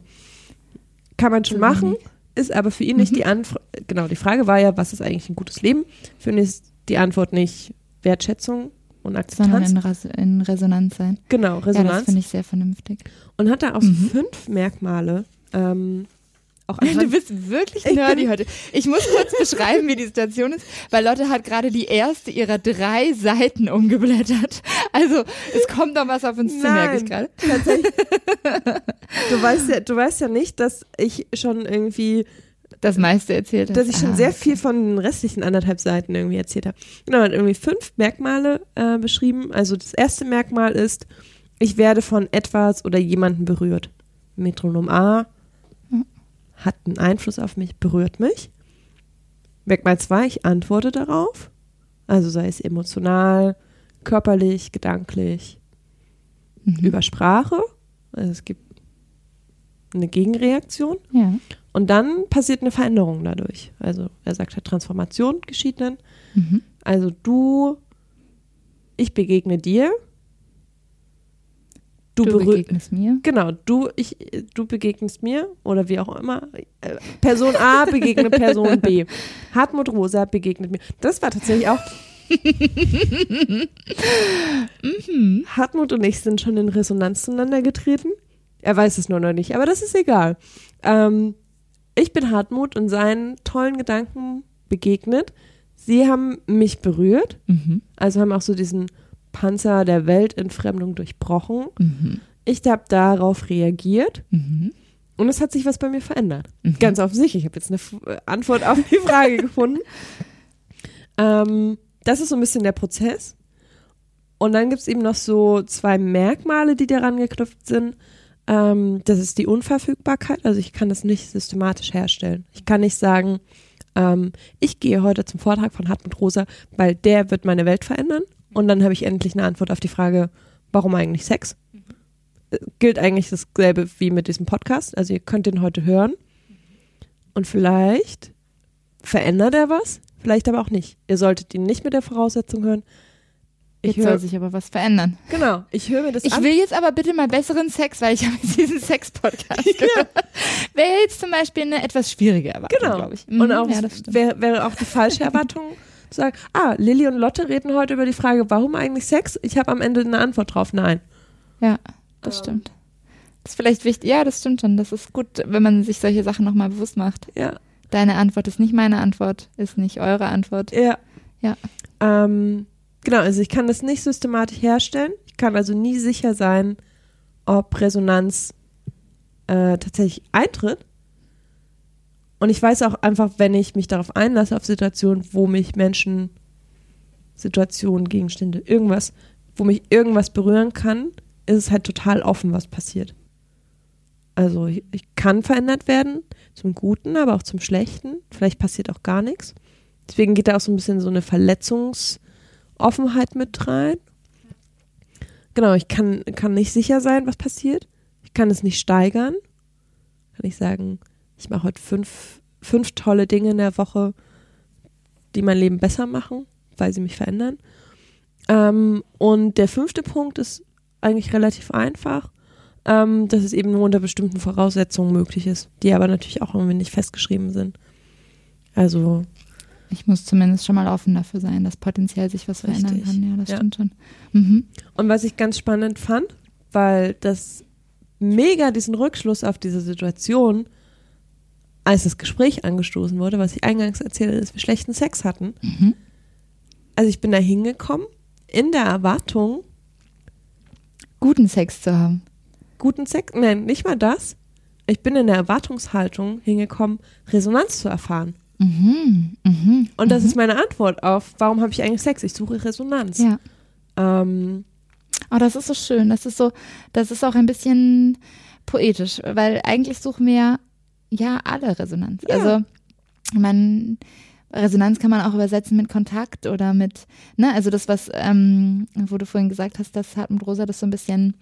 B: kann man schon machen,
A: wenig.
B: Ist aber für ihn nicht
A: Mhm.
B: die Antwort. Genau, die Frage war ja, was ist eigentlich ein gutes Leben? Für ihn ist die Antwort nicht Wertschätzung und
A: Sondern
B: Akzeptanz.
A: in, Res in Resonanz sein.
B: genau,
A: Ja, das
B: Resonanz.
A: finde ich sehr vernünftig.
B: und hat da auch
A: Mhm.
B: fünf Merkmale. Ähm, auch
A: Du
B: anhand,
A: bist wirklich
B: Ich
A: nerdy heute. Ich muss kurz beschreiben, wie die Situation ist, weil Lotte hat gerade die erste ihrer drei Seiten umgeblättert. Also es kommt noch was auf uns zu, merke ich gerade.
B: du, weißt ja, du weißt ja nicht, dass ich schon irgendwie
A: Das meiste erzählt hast.
B: dass ich schon
A: Ah,
B: sehr viel von den restlichen anderthalb Seiten irgendwie erzählt habe. Genau, hat irgendwie fünf Merkmale äh, beschrieben. Also das erste Merkmal ist, ich werde von etwas oder jemandem berührt. Metronom A. hat einen Einfluss auf mich, berührt mich. Merkmal zwei, ich antworte darauf. Also sei es emotional, körperlich, gedanklich,
A: Mhm.
B: über Sprache. Also es gibt eine Gegenreaktion.
A: Ja.
B: Und dann passiert eine Veränderung dadurch. Also er sagt halt, Transformation geschieht dann.
A: Mhm.
B: Also du, ich begegne dir du,
A: Du begegnest mir.
B: Genau, du, ich, du begegnest mir oder wie auch immer. Äh, Person A begegnet Person B. Hartmut Rosa begegnet mir. Das war tatsächlich auch. Hartmut und ich sind schon in Resonanz zueinander getreten. Er weiß es nur noch nicht, aber das ist egal. Ähm, ich bin Hartmut und seinen tollen Gedanken begegnet. Sie haben mich berührt,
A: Mhm.
B: also haben auch so diesen Panzer der Weltentfremdung durchbrochen.
A: Mhm.
B: Ich habe darauf reagiert
A: Mhm.
B: und es hat sich was bei mir verändert.
A: Mhm.
B: Ganz offensichtlich. Ich habe jetzt eine F äh, Antwort auf die Frage gefunden. Ähm, das ist so ein bisschen der Prozess. Und dann gibt es eben noch so zwei Merkmale, die daran geknüpft sind. Ähm, das ist die Unverfügbarkeit. Also ich kann das nicht systematisch herstellen. Ich kann nicht sagen, ähm, ich gehe heute zum Vortrag von Hartmut Rosa, weil der wird meine Welt verändern. Und dann habe ich endlich eine Antwort auf die Frage, warum eigentlich Sex? Äh, Gilt eigentlich dasselbe wie mit diesem Podcast. Also ihr könnt den heute hören. Und vielleicht verändert er was, vielleicht aber auch nicht. Ihr solltet ihn nicht mit der Voraussetzung hören. Ich
A: Jetzt soll
B: höre,
A: sich aber was verändern.
B: genau, ich höre mir das
A: Ich
B: an.
A: will jetzt aber bitte mal besseren Sex, weil ich habe jetzt diesen Sex-Podcast gehört. Wäre jetzt zum Beispiel eine etwas schwierige Erwartung,
B: Genau.
A: glaube ich. Mhm,
B: Und auch
A: ja,
B: wäre wäre auch die falsche Erwartung sagen, ah, Lilly und Lotte reden heute über die Frage, warum eigentlich Sex? Ich habe am Ende eine Antwort drauf, nein.
A: Ja, das
B: Ähm.
A: stimmt. Das ist vielleicht wichtig. Ja, das stimmt schon. Das ist gut, wenn man sich solche Sachen nochmal bewusst macht.
B: Ja,
A: Deine Antwort ist nicht meine Antwort, ist nicht eure Antwort.
B: ja.
A: Ja.
B: Ähm, genau, also ich kann das nicht systematisch herstellen. Ich kann also nie sicher sein, ob Resonanz äh, tatsächlich eintritt. Und ich weiß auch einfach, wenn ich mich darauf einlasse, auf Situationen, wo mich Menschen, Situationen, Gegenstände, irgendwas, wo mich irgendwas berühren kann, ist es halt total offen, was passiert. Also ich, ich kann verändert werden, zum Guten, aber auch zum Schlechten. Vielleicht passiert auch gar nichts. Deswegen geht da auch so ein bisschen so eine Verletzungsoffenheit mit rein. Genau, ich kann, kann nicht sicher sein, was passiert. Ich kann es nicht steigern. Kann ich sagen, ich mache heute fünf, fünf tolle Dinge in der Woche, die mein Leben besser machen, weil sie mich verändern. Ähm, und der fünfte Punkt ist eigentlich relativ einfach, ähm, dass es eben nur unter bestimmten Voraussetzungen möglich ist, die aber natürlich auch irgendwie nicht festgeschrieben sind. Also
A: Ich muss zumindest schon mal offen dafür sein, dass potenziell sich was verändern
B: Richtig.
A: kann. Ja, das
B: Ja.
A: stimmt schon. Mhm.
B: Und was ich ganz spannend fand, weil das mega diesen Rückschluss auf diese Situation, als das Gespräch angestoßen wurde, was ich eingangs erzählte, dass wir schlechten Sex hatten.
A: Mhm.
B: Also ich bin da hingekommen in der Erwartung,
A: Guten Sex zu haben.
B: guten Sex, nein, nicht mal das. Ich bin in der Erwartungshaltung hingekommen, Resonanz zu erfahren.
A: Mhm. Mhm.
B: Und das
A: mhm.
B: ist meine Antwort auf, warum habe ich eigentlich Sex? Ich suche Resonanz.
A: Ja.
B: Ähm,
A: Oh, das ist so schön. Das ist so, das ist auch ein bisschen poetisch, weil eigentlich suchen wir ja, alle Resonanz.
B: Ja.
A: Also man Resonanz kann man auch übersetzen mit Kontakt oder mit, ne, also das, was, ähm, wo du vorhin gesagt hast, dass Hartmut Rosa das so ein bisschen,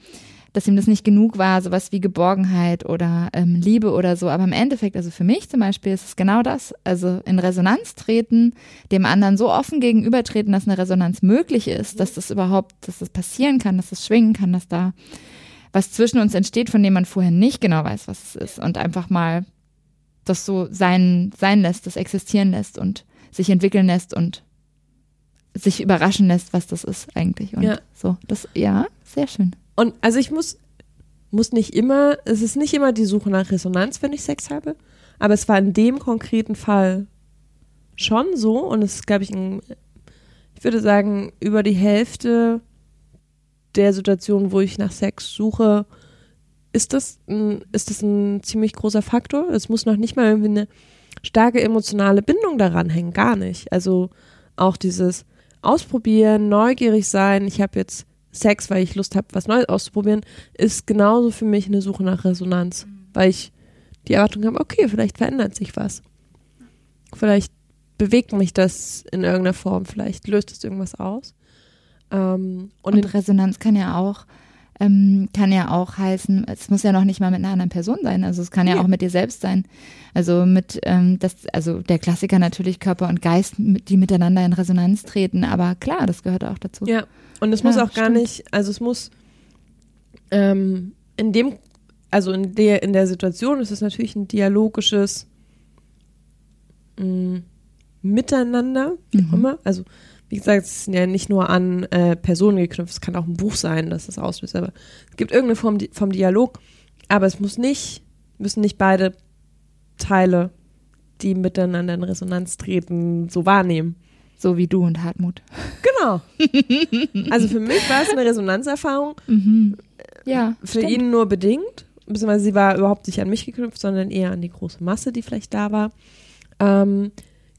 A: dass ihm das nicht genug war, sowas wie Geborgenheit oder ähm, Liebe oder so. Aber im Endeffekt, also für mich zum Beispiel, ist es genau das. Also in Resonanz treten, dem anderen so offen gegenübertreten, dass eine Resonanz möglich ist, dass das überhaupt, dass das passieren kann, dass das schwingen kann, dass da was zwischen uns entsteht, von dem man vorher nicht genau weiß, was es ist. Und einfach mal das so sein, sein lässt, das existieren lässt und sich entwickeln lässt und sich überraschen lässt, was das ist eigentlich. Und
B: Ja.
A: so, das, ja, sehr schön.
B: Und also ich muss, muss nicht immer, es ist nicht immer die Suche nach Resonanz, wenn ich Sex habe, aber es war in dem konkreten Fall schon so und es ist, glaube ich, ein, ich würde sagen, über die Hälfte der Situationen, wo ich nach Sex suche, ist das ein, ist das ein ziemlich großer Faktor. Es muss noch nicht mal irgendwie eine starke emotionale Bindung daran hängen, gar nicht. Also auch dieses Ausprobieren, neugierig sein, ich habe jetzt Sex, weil ich Lust habe, was Neues auszuprobieren, ist genauso für mich eine Suche nach Resonanz, weil ich die Erwartung habe, okay, vielleicht verändert sich was. Vielleicht bewegt mich das in irgendeiner Form, vielleicht löst es irgendwas aus. Ähm, und,
A: Und, Resonanz kann ja auch, ähm, kann ja auch heißen, es muss ja noch nicht mal mit einer anderen Person sein. Also es kann ja
B: Nee.
A: auch mit dir selbst sein. Also mit, ähm, das, also der Klassiker natürlich Körper und Geist, die miteinander in Resonanz treten. Aber klar, das gehört auch dazu.
B: ja, und es muss
A: Ja,
B: auch gar
A: stimmt.
B: nicht, also es muss, ähm, in dem, also in der, in der Situation ist es natürlich ein dialogisches mh, Miteinander, wie auch
A: Mhm.
B: immer. Also, wie gesagt, es ist ja nicht nur an äh, Personen geknüpft, es kann auch ein Buch sein, das das auslöst, aber es gibt irgendeine Form vom Dialog, aber es muss nicht, müssen nicht beide Teile, die miteinander in Resonanz treten, so wahrnehmen.
A: So wie du und Hartmut.
B: Genau. Also für mich war es eine Resonanzerfahrung,
A: Mhm. Ja.
B: für
A: stimmt.
B: ihn nur bedingt, beziehungsweise sie war überhaupt nicht an mich geknüpft, sondern eher an die große Masse, die vielleicht da war. Ähm,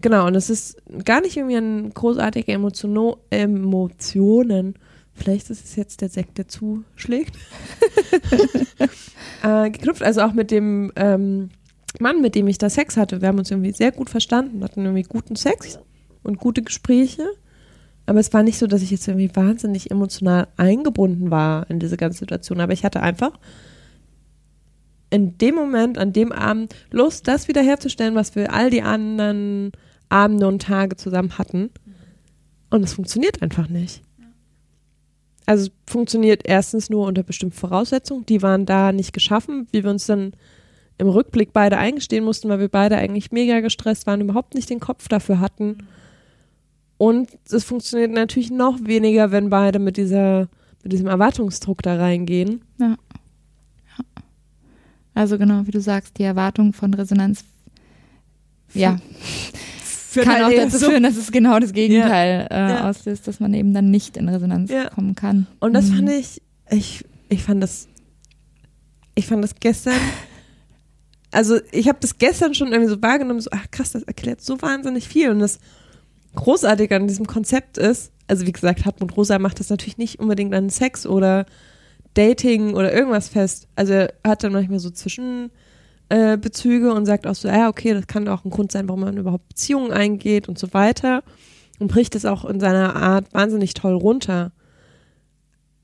B: genau, und es ist gar nicht irgendwie an großartige Emotiono Emotionen. Vielleicht ist es jetzt der Sekt, der zuschlägt. äh, geknüpft, also auch mit dem ähm, Mann, mit dem ich da Sex hatte. Wir haben uns irgendwie sehr gut verstanden, hatten irgendwie guten Sex und gute Gespräche. Aber es war nicht so, dass ich jetzt irgendwie wahnsinnig emotional eingebunden war in diese ganze Situation. Aber ich hatte einfach in dem Moment, an dem Abend, Lust, das wiederherzustellen, was wir all die anderen Abende und Tage zusammen hatten. Und es funktioniert einfach nicht. Also es funktioniert erstens nur unter bestimmten Voraussetzungen. Die waren da nicht geschaffen, wie wir uns dann im Rückblick beide eingestehen mussten, weil wir beide eigentlich mega gestresst waren, überhaupt nicht den Kopf dafür hatten. Und es funktioniert natürlich noch weniger, wenn beide mit dieser, mit diesem Erwartungsdruck da reingehen.
A: Also genau, wie du sagst, die Erwartung von Resonanz ja, kann auch dazu
B: so-
A: führen, dass es genau das Gegenteil Äh,
B: Ja.
A: auslöst, dass man eben dann nicht in Resonanz
B: Ja.
A: kommen kann.
B: Und das
A: Mhm.
B: fand ich, ich, ich fand das, ich fand das gestern, also ich habe das gestern schon irgendwie so wahrgenommen, so, ach krass, das erklärt so wahnsinnig viel. Und das Großartige an diesem Konzept ist, also wie gesagt, Hartmut Rosa macht das natürlich nicht unbedingt an Sex oder Dating oder irgendwas fest. Also er hat dann manchmal so Zwischenbezüge äh, Bezüge und sagt auch so, ja, okay, das kann auch ein Grund sein, warum man überhaupt Beziehungen eingeht und so weiter. Und bricht es auch in seiner Art wahnsinnig toll runter.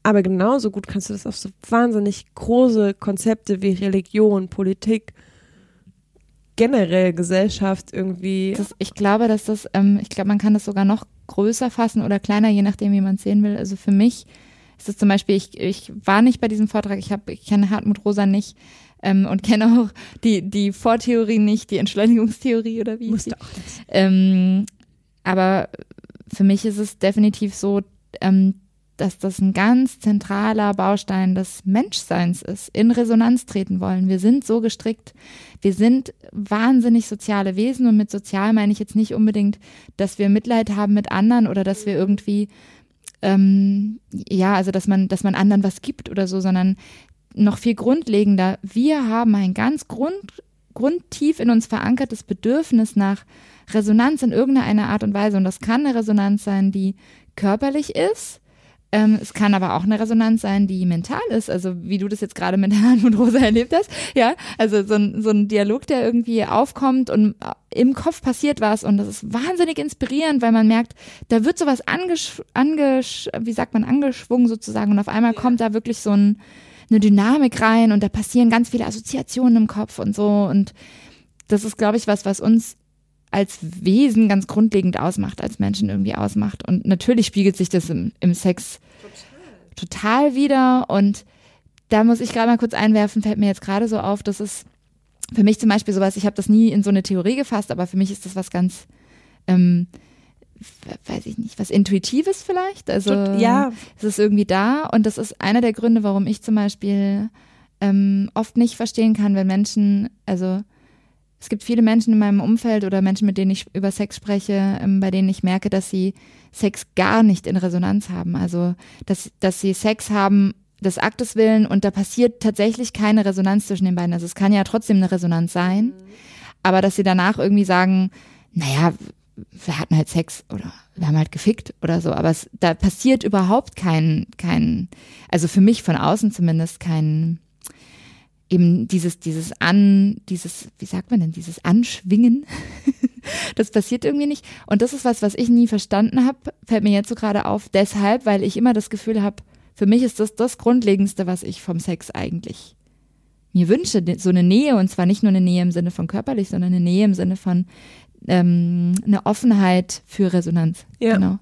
B: Aber genauso gut kannst du das auf so wahnsinnig große Konzepte wie Religion, Politik, generell Gesellschaft irgendwie.
A: Das, ich glaube, dass das, ähm, ich glaube, man kann das sogar noch größer fassen oder kleiner, je nachdem, wie man es sehen will. Also für mich ist es zum Beispiel, ich, ich war nicht bei diesem Vortrag, ich, hab, ich kenne Hartmut Rosa nicht ähm, und kenne auch die, die Vortheorie nicht, die Entschleunigungstheorie oder wie
B: Musste auch nicht.
A: Ähm, aber für mich ist es definitiv so, ähm, dass das ein ganz zentraler Baustein des Menschseins ist, in Resonanz treten wollen. Wir sind so gestrickt, wir sind wahnsinnig soziale Wesen und mit sozial meine ich jetzt nicht unbedingt, dass wir Mitleid haben mit anderen oder dass wir irgendwie, ähm, ja, also dass man, dass man anderen was gibt oder so, sondern noch viel grundlegender, wir haben ein ganz grund, grundtief in uns verankertes Bedürfnis nach Resonanz in irgendeiner Art und Weise. Und das kann eine Resonanz sein, die körperlich ist. Ähm, es kann aber auch eine Resonanz sein, die mental ist. Also wie du das jetzt gerade mit und Rosa erlebt hast. Ja, also so ein, so ein Dialog, der irgendwie aufkommt und äh, im Kopf passiert was. Und das ist wahnsinnig inspirierend, weil man merkt, da wird sowas angesch, angesch wie sagt man, angeschwungen sozusagen. Und auf einmal kommt da wirklich so ein, eine Dynamik rein und da passieren ganz viele Assoziationen im Kopf und so. Und das ist, glaube ich, was, was uns als Wesen ganz grundlegend ausmacht, als Menschen irgendwie ausmacht. Und natürlich spiegelt sich das im, im Sex total wieder. Und da muss ich gerade mal kurz einwerfen, fällt mir jetzt gerade so auf, dass es für mich zum Beispiel sowas, ich habe das nie in so eine Theorie gefasst, aber für mich ist das was ganz, ähm, weiß ich nicht, was Intuitives vielleicht. Also
B: ja,
A: es ist irgendwie da und das ist einer der Gründe, warum ich zum Beispiel ähm, oft nicht verstehen kann, wenn Menschen, also es gibt viele Menschen in meinem Umfeld oder Menschen, mit denen ich über Sex spreche, ähm, bei denen ich merke, dass sie Sex gar nicht in Resonanz haben. Also, dass, dass sie Sex haben des Aktes willen und da passiert tatsächlich keine Resonanz zwischen den beiden. Also es kann ja trotzdem eine Resonanz sein, aber dass sie danach irgendwie sagen, naja, wir hatten halt Sex oder wir haben halt gefickt oder so, aber es, da passiert überhaupt kein, kein, also für mich von außen zumindest kein, eben dieses, dieses An, dieses, wie sagt man denn, dieses Anschwingen, das passiert irgendwie nicht. Und das ist was, was ich nie verstanden habe, fällt mir jetzt so gerade auf, deshalb, weil ich immer das Gefühl habe, für mich ist das das Grundlegendste, was ich vom Sex eigentlich mir wünsche, so eine Nähe und zwar nicht nur eine Nähe im Sinne von körperlich, sondern eine Nähe im Sinne von ähm, eine Offenheit für Resonanz.
B: Ja.
A: Genau.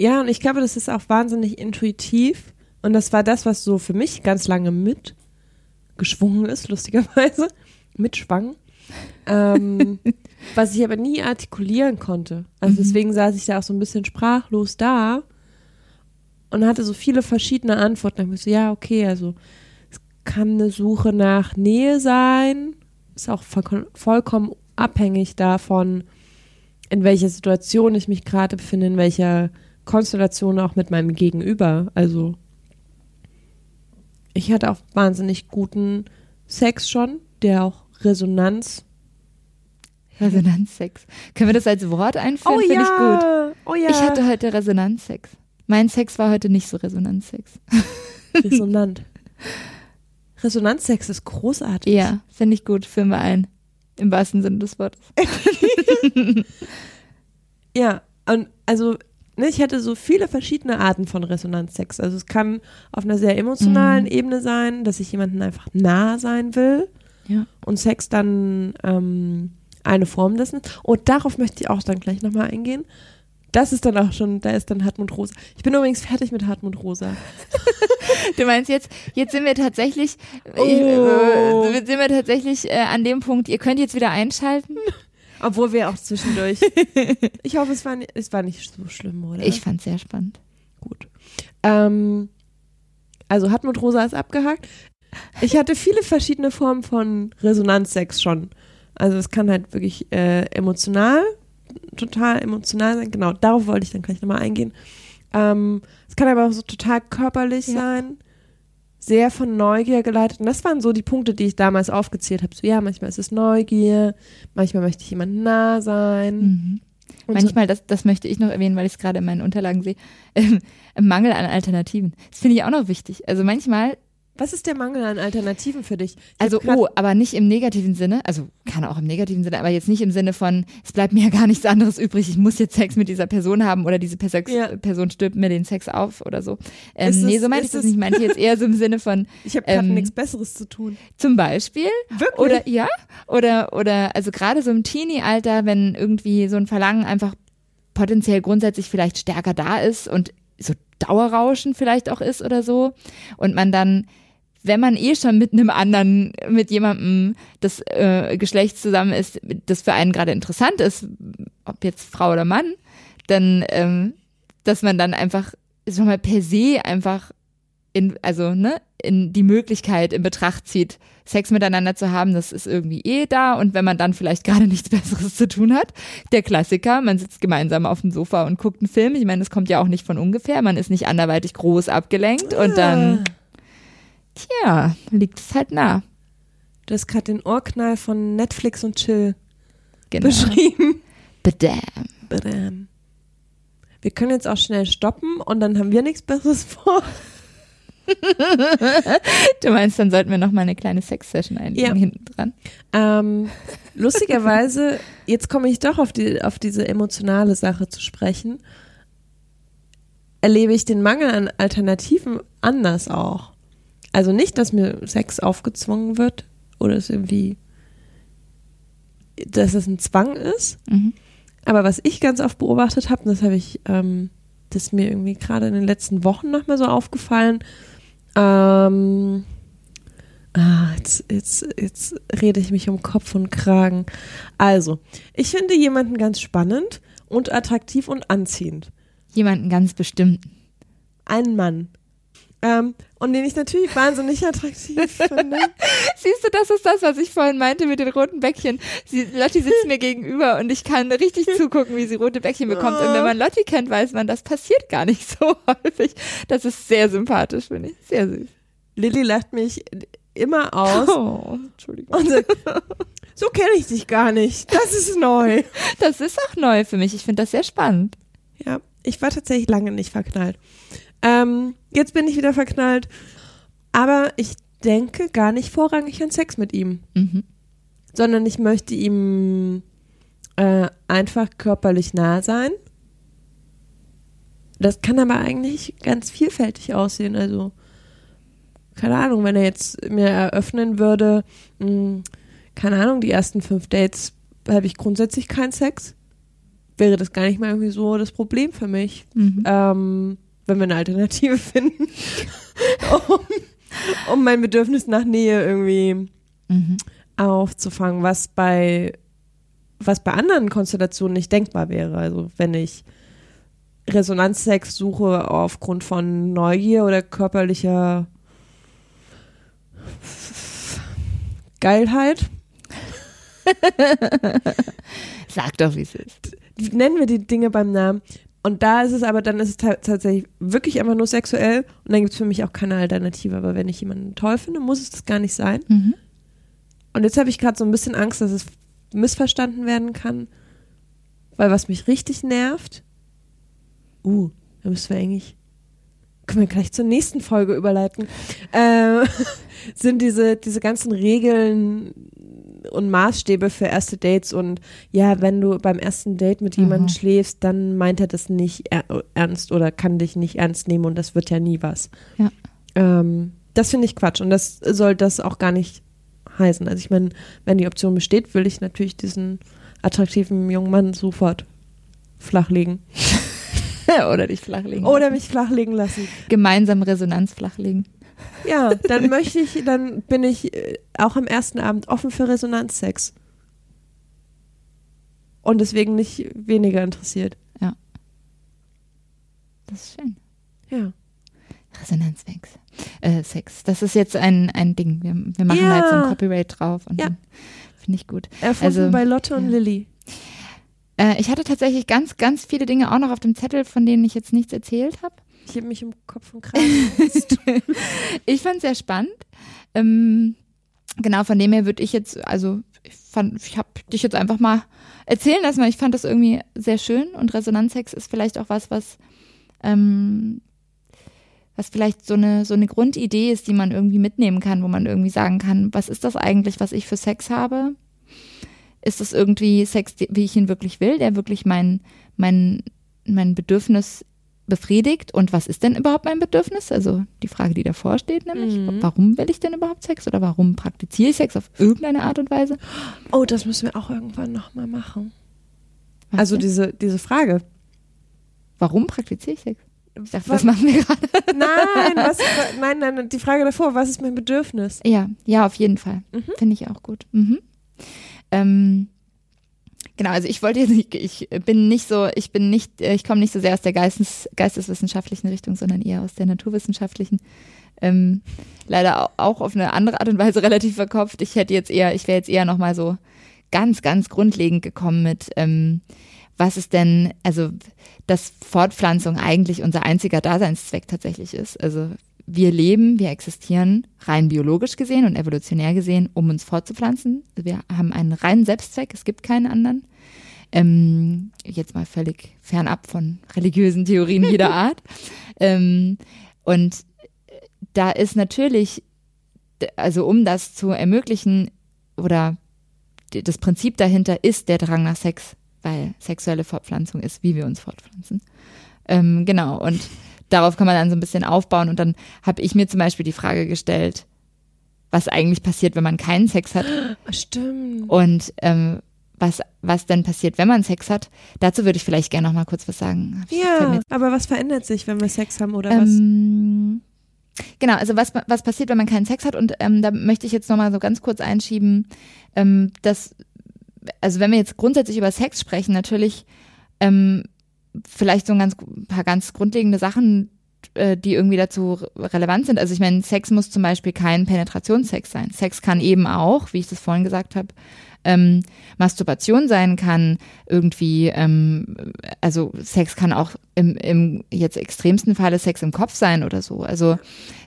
B: Ja, und ich glaube, das ist auch wahnsinnig intuitiv, Und das war das, was so für mich ganz lange mitgeschwungen ist, lustigerweise. Mitschwang. Ähm, was ich aber nie artikulieren konnte. Also
A: Mhm.
B: deswegen saß ich da auch so ein bisschen sprachlos da und hatte so viele verschiedene Antworten. Ich so, ja, okay, also es kann eine Suche nach Nähe sein. Ist auch vollkommen, vollkommen abhängig davon, in welcher Situation ich mich gerade befinde, in welcher Konstellation auch mit meinem Gegenüber. Also ich hatte auch wahnsinnig guten Sex schon, der auch Resonanz.
A: Resonanzsex. Können wir das als Wort einführen? Finde ich gut.
B: Oh ja.
A: Ich hatte heute Resonanzsex. Mein Sex war heute nicht so Resonanzsex.
B: Resonant. Resonanzsex ist großartig.
A: Ja, finde ich gut. Führen wir ein. Im wahrsten Sinne des Wortes.
B: Ja, und also ne, ich hätte so viele verschiedene Arten von Resonanzsex. Also es kann auf einer sehr emotionalen
A: Mhm.
B: Ebene sein, dass ich jemandem einfach nah sein will
A: Ja.
B: und Sex dann ähm, eine Form dessen. Und darauf möchte ich auch dann gleich nochmal eingehen. Das ist dann auch schon, da ist dann Hartmut Rosa. Ich bin übrigens fertig mit Hartmut Rosa.
A: Du meinst jetzt, jetzt sind wir tatsächlich,
B: Oh.
A: äh, sind wir tatsächlich äh, an dem Punkt, ihr könnt jetzt wieder einschalten.
B: Obwohl wir auch zwischendurch. ich hoffe, es war, ni- es war nicht so schlimm, oder?
A: Ich fand's sehr spannend.
B: Gut. Ähm, also Hartmut Rosa ist abgehakt. Ich hatte viele verschiedene Formen von Resonanzsex schon. Also es kann halt wirklich äh, emotional, total emotional sein. Genau, darauf wollte ich dann gleich nochmal eingehen. Ähm, es kann aber auch so total körperlich
A: Ja.
B: sein. Sehr von Neugier geleitet. Und das waren so die Punkte, die ich damals aufgezählt habe. So, ja, manchmal ist es Neugier, manchmal möchte ich jemandem nah sein.
A: Mhm. Manchmal, das, das möchte ich noch erwähnen, weil ich es gerade in meinen Unterlagen sehe, ähm, Mangel an Alternativen. Das finde ich auch noch wichtig. Also manchmal
B: Was ist der Mangel an Alternativen für dich? Ich
A: Also, oh, aber nicht im negativen Sinne, also kann auch im negativen Sinne, aber jetzt nicht im Sinne von, es bleibt mir ja gar nichts anderes übrig, ich muss jetzt Sex mit dieser Person haben oder diese Perse
B: Ja.
A: Person stirbt mir den Sex auf oder so. Ähm, nee, so meinte ich das nicht. Ich meinte jetzt eher so im Sinne von
B: Ich habe gerade
A: Ähm,
B: nichts Besseres zu tun.
A: zum Beispiel
B: Wirklich?
A: oder ja, oder, oder also gerade so im Teenie-Alter, wenn irgendwie so ein Verlangen einfach potenziell grundsätzlich vielleicht stärker da ist und so Dauerrauschen vielleicht auch ist oder so und man dann wenn man eh schon mit einem anderen, mit jemandem des äh, Geschlechts zusammen ist, das für einen gerade interessant ist, ob jetzt Frau oder Mann, dann, ähm, dass man dann einfach schon mal per se einfach in, also, ne, in die Möglichkeit in Betracht zieht, Sex miteinander zu haben, das ist irgendwie eh da. Und wenn man dann vielleicht gerade nichts Besseres zu tun hat, der Klassiker, man sitzt gemeinsam auf dem Sofa und guckt einen Film, ich meine, das kommt ja auch nicht von ungefähr, man ist nicht anderweitig groß abgelenkt und dann, tja, liegt es halt nah.
B: Du hast gerade den Ohrknall von Netflix und Chill
A: Genau.
B: beschrieben.
A: Badam.
B: Badam. Wir können jetzt auch schnell stoppen und dann haben wir nichts Besseres vor.
A: Du meinst, dann sollten wir noch mal eine kleine Sex-Session einlegen
B: Ja.
A: hinten dran.
B: Ähm, lustigerweise, jetzt komme ich doch auf, die, auf diese emotionale Sache zu sprechen, erlebe ich den Mangel an Alternativen anders auch. Also nicht, dass mir Sex aufgezwungen wird oder es irgendwie, dass es ein Zwang ist,
A: Mhm.
B: aber was ich ganz oft beobachtet habe, und das habe ich, ähm, das ist mir irgendwie gerade in den letzten Wochen nochmal so aufgefallen, ähm, ah, jetzt, jetzt, jetzt rede ich mich um Kopf und Kragen. Also, ich finde jemanden ganz spannend und attraktiv und anziehend.
A: Jemanden ganz bestimmten.
B: Einen Mann. Ähm, und den ich natürlich wahnsinnig attraktiv finde.
A: Siehst du, das ist das, was ich vorhin meinte mit den roten Bäckchen. Sie, Lotti sitzt mir gegenüber und ich kann richtig zugucken, wie sie rote Bäckchen bekommt. Und wenn man Lotti kennt, weiß man, das passiert gar nicht so häufig. Das ist sehr sympathisch, finde ich. Sehr süß.
B: Lilly lacht mich immer aus
A: Oh, Entschuldigung.
B: und sagt, so kenne ich dich gar nicht. Das ist neu.
A: Das ist auch neu für mich. Ich finde das sehr spannend.
B: Ja, ich war tatsächlich lange nicht verknallt. Ähm, jetzt bin ich wieder verknallt. Aber ich denke gar nicht vorrangig an Sex mit ihm,
A: Mhm.
B: sondern ich möchte ihm äh, einfach körperlich nah sein. Das kann aber eigentlich ganz vielfältig aussehen. Also, keine Ahnung, wenn er jetzt mir eröffnen würde, mh, keine Ahnung, die ersten fünf Dates habe ich grundsätzlich keinen Sex, wäre das gar nicht mal irgendwie so das Problem für mich
A: Mhm.
B: ähm, wenn wir eine Alternative finden. um, um mein Bedürfnis nach Nähe irgendwie
A: Mhm.
B: aufzufangen, was bei was bei anderen Konstellationen nicht denkbar wäre. Also wenn ich Resonanzsex suche aufgrund von Neugier oder körperlicher Geilheit,
A: Sag doch, wie es ist.
B: nennen wir die Dinge beim Namen. Und da ist es aber, dann ist es ta- tatsächlich wirklich einfach nur sexuell und dann gibt es für mich auch keine Alternative. Aber wenn ich jemanden toll finde, muss es das gar nicht sein.
A: Mhm.
B: Und jetzt habe ich gerade so ein bisschen Angst, dass es missverstanden werden kann. Weil was mich richtig nervt, uh, da müssen wir eigentlich, können wir gleich zur nächsten Folge überleiten, äh, sind diese, diese ganzen Regeln und Maßstäbe für erste Dates und ja, wenn du beim ersten Date mit jemandem
A: Mhm.
B: schläfst, dann meint er das nicht er ernst oder kann dich nicht ernst nehmen und das wird ja nie was.
A: Ja.
B: Ähm, das finde ich Quatsch und das soll das auch gar nicht heißen. Also ich meine, wenn die Option besteht, will ich natürlich diesen attraktiven jungen Mann sofort flachlegen.
A: Oder dich flachlegen.
B: Oder mich flachlegen lassen.
A: gemeinsam Resonanz flachlegen.
B: Ja, dann möchte ich, dann bin ich äh, auch am ersten Abend offen für Resonanzsex. Und deswegen nicht weniger interessiert.
A: Das ist schön.
B: Ja.
A: Resonanzsex. Äh, Sex. Das ist jetzt ein, ein Ding. Wir, wir machen
B: Ja.
A: da jetzt so ein Copyright drauf und
B: Ja.
A: finde ich gut.
B: Erfunden
A: Also,
B: bei Lotte und
A: ja.
B: Lilly.
A: Äh, ich hatte tatsächlich ganz, ganz viele Dinge auch noch auf dem Zettel, von denen ich jetzt nichts erzählt habe.
B: Ich habe mich im Kopf und Kragen.
A: ich fand es sehr spannend. Ähm, genau, von dem her würde ich jetzt, also ich fand, ich habe dich jetzt einfach mal erzählen lassen, weil ich fand das irgendwie sehr schön und Resonanzsex ist vielleicht auch was, was ähm, was vielleicht so eine so eine Grundidee ist, die man irgendwie mitnehmen kann, wo man irgendwie sagen kann, was ist das eigentlich, was ich für Sex habe? Ist das irgendwie Sex, wie ich ihn wirklich will, der wirklich mein mein mein Bedürfnis befriedigt und was ist denn überhaupt mein Bedürfnis? Also die Frage, die davor steht, nämlich,
B: Mhm.
A: warum will ich denn überhaupt Sex oder warum praktiziere ich Sex auf irgendeine Art und Weise?
B: Oh, das müssen wir auch irgendwann nochmal machen.
A: Was
B: Also
A: denn?
B: diese, diese Frage.
A: warum praktiziere ich Sex? Ich dachte,
B: Was-
A: das machen wir gerade.
B: Nein, was, nein, nein, nein, die Frage davor, was ist mein Bedürfnis?
A: Ja, ja, auf jeden Fall.
B: Mhm.
A: Finde ich auch gut. Mhm. Ähm, genau, also ich wollte jetzt nicht, ich bin nicht so, ich bin nicht, äh, ich komme nicht so sehr aus der Geistes, geisteswissenschaftlichen Richtung, sondern eher aus der naturwissenschaftlichen. Ähm, leider au- auch auf eine andere Art und Weise relativ verkopft. Ich hätte jetzt eher, ich wäre jetzt eher nochmal so ganz, ganz grundlegend gekommen mit, ähm, was ist denn, also, dass Fortpflanzung eigentlich unser einziger Daseinszweck tatsächlich ist. Also, wir leben, wir existieren rein biologisch gesehen und evolutionär gesehen, um uns fortzupflanzen. Wir haben einen reinen Selbstzweck, es gibt keinen anderen. Ähm, jetzt mal völlig fernab von religiösen Theorien jeder Art. Ähm, und da ist natürlich, also um das zu ermöglichen oder das Prinzip dahinter ist der Drang nach Sex, weil sexuelle Fortpflanzung ist, wie wir uns fortpflanzen. Ähm, genau, und darauf kann man dann so ein bisschen aufbauen. Und dann habe ich mir zum Beispiel die Frage gestellt, was eigentlich passiert, wenn man keinen Sex hat
B: Stimmt.
A: und ähm, was, was denn passiert, wenn man Sex hat. Dazu würde ich vielleicht gerne noch mal kurz was sagen.
B: Ja, aber was verändert sich, wenn wir Sex haben oder was?
A: ähm, genau, also was, was passiert, wenn man keinen Sex hat? Und ähm, da möchte ich jetzt nochmal so ganz kurz einschieben, ähm, dass, also wenn wir jetzt grundsätzlich über Sex sprechen, natürlich ähm, vielleicht so ein ganz, paar ganz grundlegende Sachen, äh, die irgendwie dazu re- relevant sind. Also ich meine, Sex muss zum Beispiel kein Penetrationssex sein. Sex kann eben auch, wie ich das vorhin gesagt habe, ähm, Masturbation sein kann, irgendwie, ähm, also Sex kann auch im, im jetzt extremsten Falle Sex im Kopf sein oder so. Also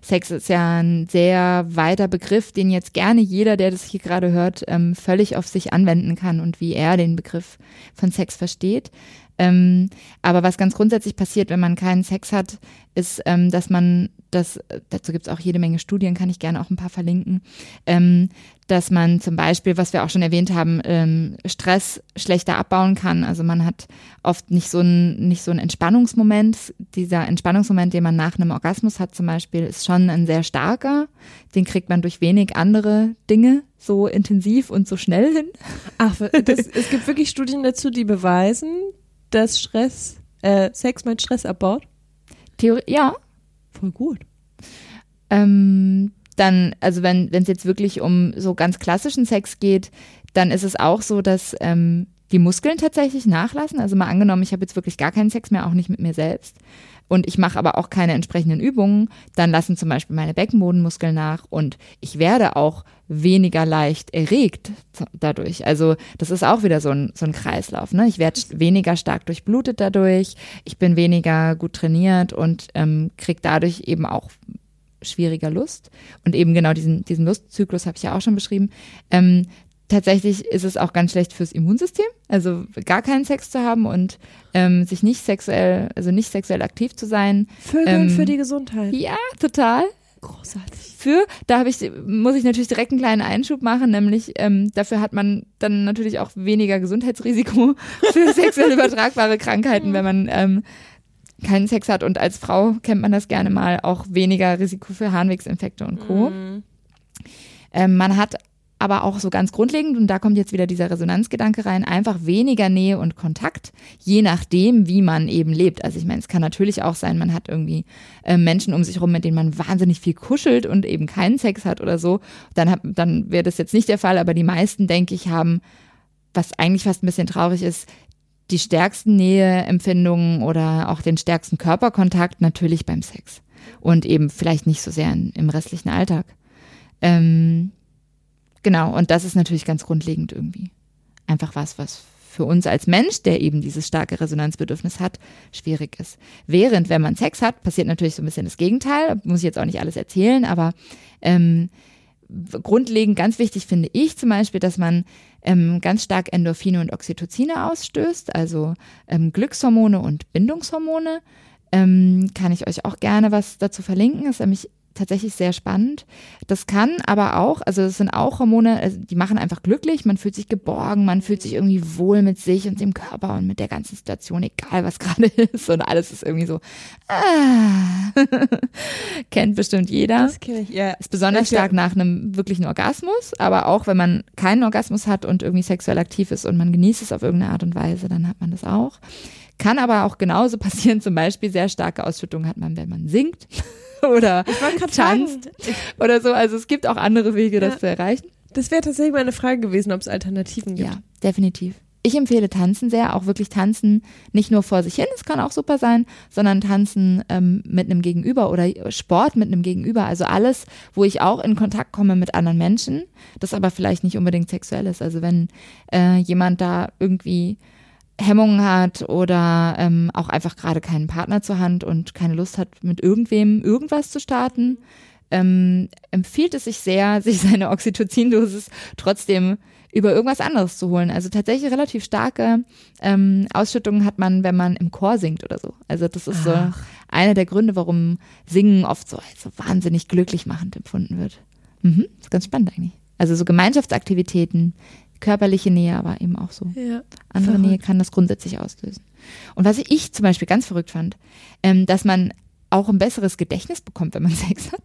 A: Sex ist ja ein sehr weiter Begriff, den jetzt gerne jeder, der das hier gerade hört, ähm, völlig auf sich anwenden kann und wie er den Begriff von Sex versteht. Ähm, aber was ganz grundsätzlich passiert, wenn man keinen Sex hat, ist, ähm, dass man, das, dazu gibt es auch jede Menge Studien, kann ich gerne auch ein paar verlinken, ähm, dass man zum Beispiel, was wir auch schon erwähnt haben, ähm, Stress schlechter abbauen kann. Also man hat oft nicht so ein, nicht so ein Entspannungsmoment. Dieser Entspannungsmoment, den man nach einem Orgasmus hat zum Beispiel, ist schon ein sehr starker. Den kriegt man durch wenig andere Dinge so intensiv und so schnell hin.
B: Ach, das, es gibt wirklich Studien dazu, die beweisen, dass Stress, äh, Sex meinen Stress abbaut.
A: Theorie, ja,
B: Voll gut.
A: Ähm, dann, also wenn es jetzt wirklich um so ganz klassischen Sex geht, dann ist es auch so, dass ähm, die Muskeln tatsächlich nachlassen. Also mal angenommen, ich habe jetzt wirklich gar keinen Sex mehr, auch nicht mit mir selbst. Und ich mache aber auch keine entsprechenden Übungen, dann lassen zum Beispiel meine Beckenbodenmuskeln nach und ich werde auch weniger leicht erregt dadurch. Also das ist auch wieder so ein, so ein Kreislauf. Ne? Ich werde weniger stark durchblutet dadurch, ich bin weniger gut trainiert und ähm, kriege dadurch eben auch schwieriger Lust. Und eben genau diesen, diesen Lustzyklus habe ich ja auch schon beschrieben. Ähm, tatsächlich ist es auch ganz schlecht fürs Immunsystem, also gar keinen Sex zu haben und ähm, sich nicht sexuell, also nicht sexuell aktiv zu sein.
B: Vögeln
A: ähm,
B: für die Gesundheit.
A: Ja, total.
B: Großartig.
A: Für, da habe ich, muss ich natürlich direkt einen kleinen Einschub machen, nämlich ähm, dafür hat man dann natürlich auch weniger Gesundheitsrisiko für sexuell übertragbare Krankheiten, wenn man ähm, keinen Sex hat und als Frau kennt man das gerne mal auch weniger Risiko für Harnwegsinfekte und Co.
B: Mhm.
A: Ähm, man hat aber auch so ganz grundlegend, und da kommt jetzt wieder dieser Resonanzgedanke rein, einfach weniger Nähe und Kontakt, je nachdem, wie man eben lebt. Also ich meine, es kann natürlich auch sein, man hat irgendwie äh, Menschen um sich rum, mit denen man wahnsinnig viel kuschelt und eben keinen Sex hat oder so. Dann, dann wäre das jetzt nicht der Fall, aber die meisten, denke ich, haben, was eigentlich fast ein bisschen traurig ist, die stärksten Näheempfindungen oder auch den stärksten Körperkontakt natürlich beim Sex und eben vielleicht nicht so sehr in, im restlichen Alltag. Ähm, genau, und das ist natürlich ganz grundlegend irgendwie. Einfach was, was für uns als Mensch, der eben dieses starke Resonanzbedürfnis hat, schwierig ist. Während, wenn man Sex hat, passiert natürlich so ein bisschen das Gegenteil. Muss ich jetzt auch nicht alles erzählen, aber ähm, grundlegend ganz wichtig finde ich zum Beispiel, dass man ähm, ganz stark Endorphine und Oxytocine ausstößt, also ähm, Glückshormone und Bindungshormone. Ähm, kann ich euch auch gerne was dazu verlinken. Ist nämlich tatsächlich sehr spannend. Das kann aber auch, also das sind auch Hormone, also die machen einfach glücklich, man fühlt sich geborgen, man fühlt sich irgendwie wohl mit sich und dem Körper und mit der ganzen Situation, egal was gerade ist und alles ist irgendwie so, ah. kennt bestimmt jeder.
B: Das kenne ich, ja.
A: Ist besonders stark nach einem wirklichen Orgasmus, aber auch wenn man keinen Orgasmus hat und irgendwie sexuell aktiv ist und man genießt es auf irgendeine Art und Weise, dann hat man das auch. Kann aber auch genauso passieren, zum Beispiel sehr starke Ausschüttung hat man, wenn man singt oder tanzt oder so. Also es gibt auch andere Wege, das
B: Ja.
A: zu erreichen.
B: das wäre tatsächlich meine Frage gewesen, ob es Alternativen gibt.
A: Ja, definitiv. Ich empfehle Tanzen sehr, auch wirklich Tanzen nicht nur vor sich hin, es kann auch super sein, sondern Tanzen ähm, mit einem Gegenüber oder Sport mit einem Gegenüber. Also alles, wo ich auch in Kontakt komme mit anderen Menschen, das aber vielleicht nicht unbedingt sexuell ist. Also wenn äh, jemand da irgendwie Hemmungen hat oder ähm, auch einfach gerade keinen Partner zur Hand und keine Lust hat, mit irgendwem irgendwas zu starten, ähm, empfiehlt es sich sehr, sich seine Oxytocin-Dosis trotzdem über irgendwas anderes zu holen. Also tatsächlich relativ starke ähm, Ausschüttungen hat man, wenn man im Chor singt oder so. Also das ist so
B: Ach.
A: einer der Gründe, warum Singen oft so als so wahnsinnig glücklich machend empfunden wird. Mhm, ist ganz spannend eigentlich. Also so Gemeinschaftsaktivitäten, körperliche Nähe, aber eben auch so
B: Ja.
A: andere
B: Verrückt.
A: Nähe kann das grundsätzlich auslösen. Und was ich zum Beispiel ganz verrückt fand, ähm, dass man auch ein besseres Gedächtnis bekommt, wenn man Sex hat.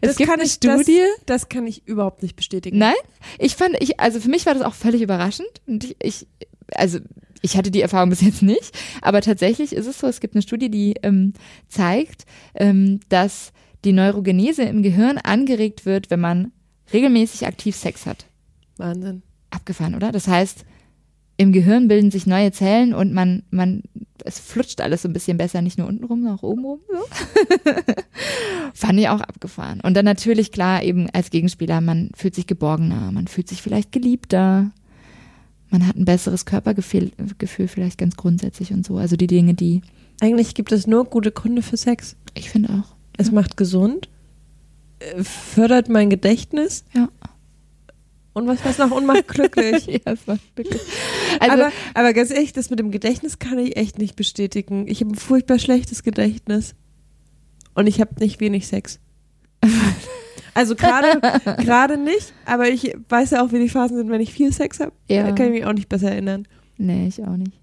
A: Es
B: Das
A: gibt
B: kann
A: eine
B: ich- das-
A: Studie.
B: Das kann ich überhaupt nicht bestätigen.
A: Nein, ich fand, ich, also für mich war das auch völlig überraschend. Und ich, ich also ich hatte die Erfahrung bis jetzt nicht, aber tatsächlich ist es so, es gibt eine Studie, die ähm, zeigt, ähm, dass die Neurogenese im Gehirn angeregt wird, wenn man regelmäßig aktiv Sex hat.
B: Wahnsinn.
A: Abgefahren, oder? Das heißt, im Gehirn bilden sich neue Zellen und man, man, es flutscht alles so ein bisschen besser, nicht nur unten rum, sondern auch oben rum. So. Fand ich auch abgefahren. Und dann natürlich klar, eben als Gegenspieler, man fühlt sich geborgener, man fühlt sich vielleicht geliebter, man hat ein besseres Körpergefühl Gefühl vielleicht ganz grundsätzlich und so. Also die Dinge, die
B: Eigentlich gibt es nur gute Gründe für Sex.
A: ich finde auch.
B: Es macht gesund, äh, fördert mein Gedächtnis
A: Ja.
B: Und was was noch und macht glücklich.
A: ja, es war wirklich. Also,
B: aber, aber ganz ehrlich, das mit dem Gedächtnis kann ich echt nicht bestätigen. Ich habe ein furchtbar schlechtes Gedächtnis. Und ich habe nicht wenig Sex. Also gerade gerade nicht, aber ich weiß ja auch, wie die Phasen sind, wenn ich viel Sex habe.
A: Ja.
B: Da kann ich mich auch nicht besser erinnern.
A: Nee, ich auch nicht.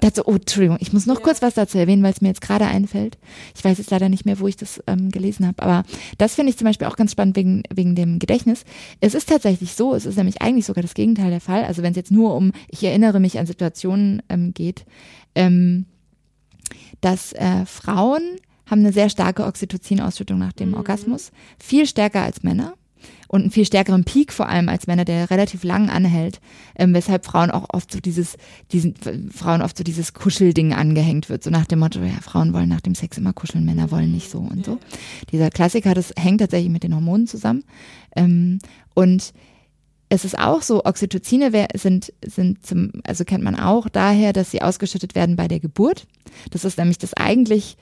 A: Dazu, oh, Entschuldigung, ich muss noch kurz was dazu erwähnen, weil es mir jetzt gerade einfällt. Ich weiß jetzt leider nicht mehr, wo ich das ähm, gelesen habe, aber das finde ich zum Beispiel auch ganz spannend wegen, wegen dem Gedächtnis. Es ist tatsächlich so, es ist nämlich eigentlich sogar das Gegenteil der Fall. Also wenn es jetzt nur um, ich erinnere mich an Situationen ähm, geht, ähm, dass äh, Frauen haben eine sehr starke Oxytocin-Ausschüttung nach dem Orgasmus. Viel stärker als Männer und einen viel stärkeren Peak vor allem als Männer, der relativ lang anhält, ähm, weshalb Frauen auch oft so dieses, diesen Frauen oft so dieses Kuschelding angehängt wird, so nach dem Motto, ja, Frauen wollen nach dem Sex immer kuscheln, Männer wollen nicht so und so. Dieser Klassiker, das hängt tatsächlich mit den Hormonen zusammen. Ähm, und es ist auch so, Oxytocine sind, sind zum, also kennt man auch daher, dass sie ausgeschüttet werden bei der Geburt. Das ist nämlich das eigentlich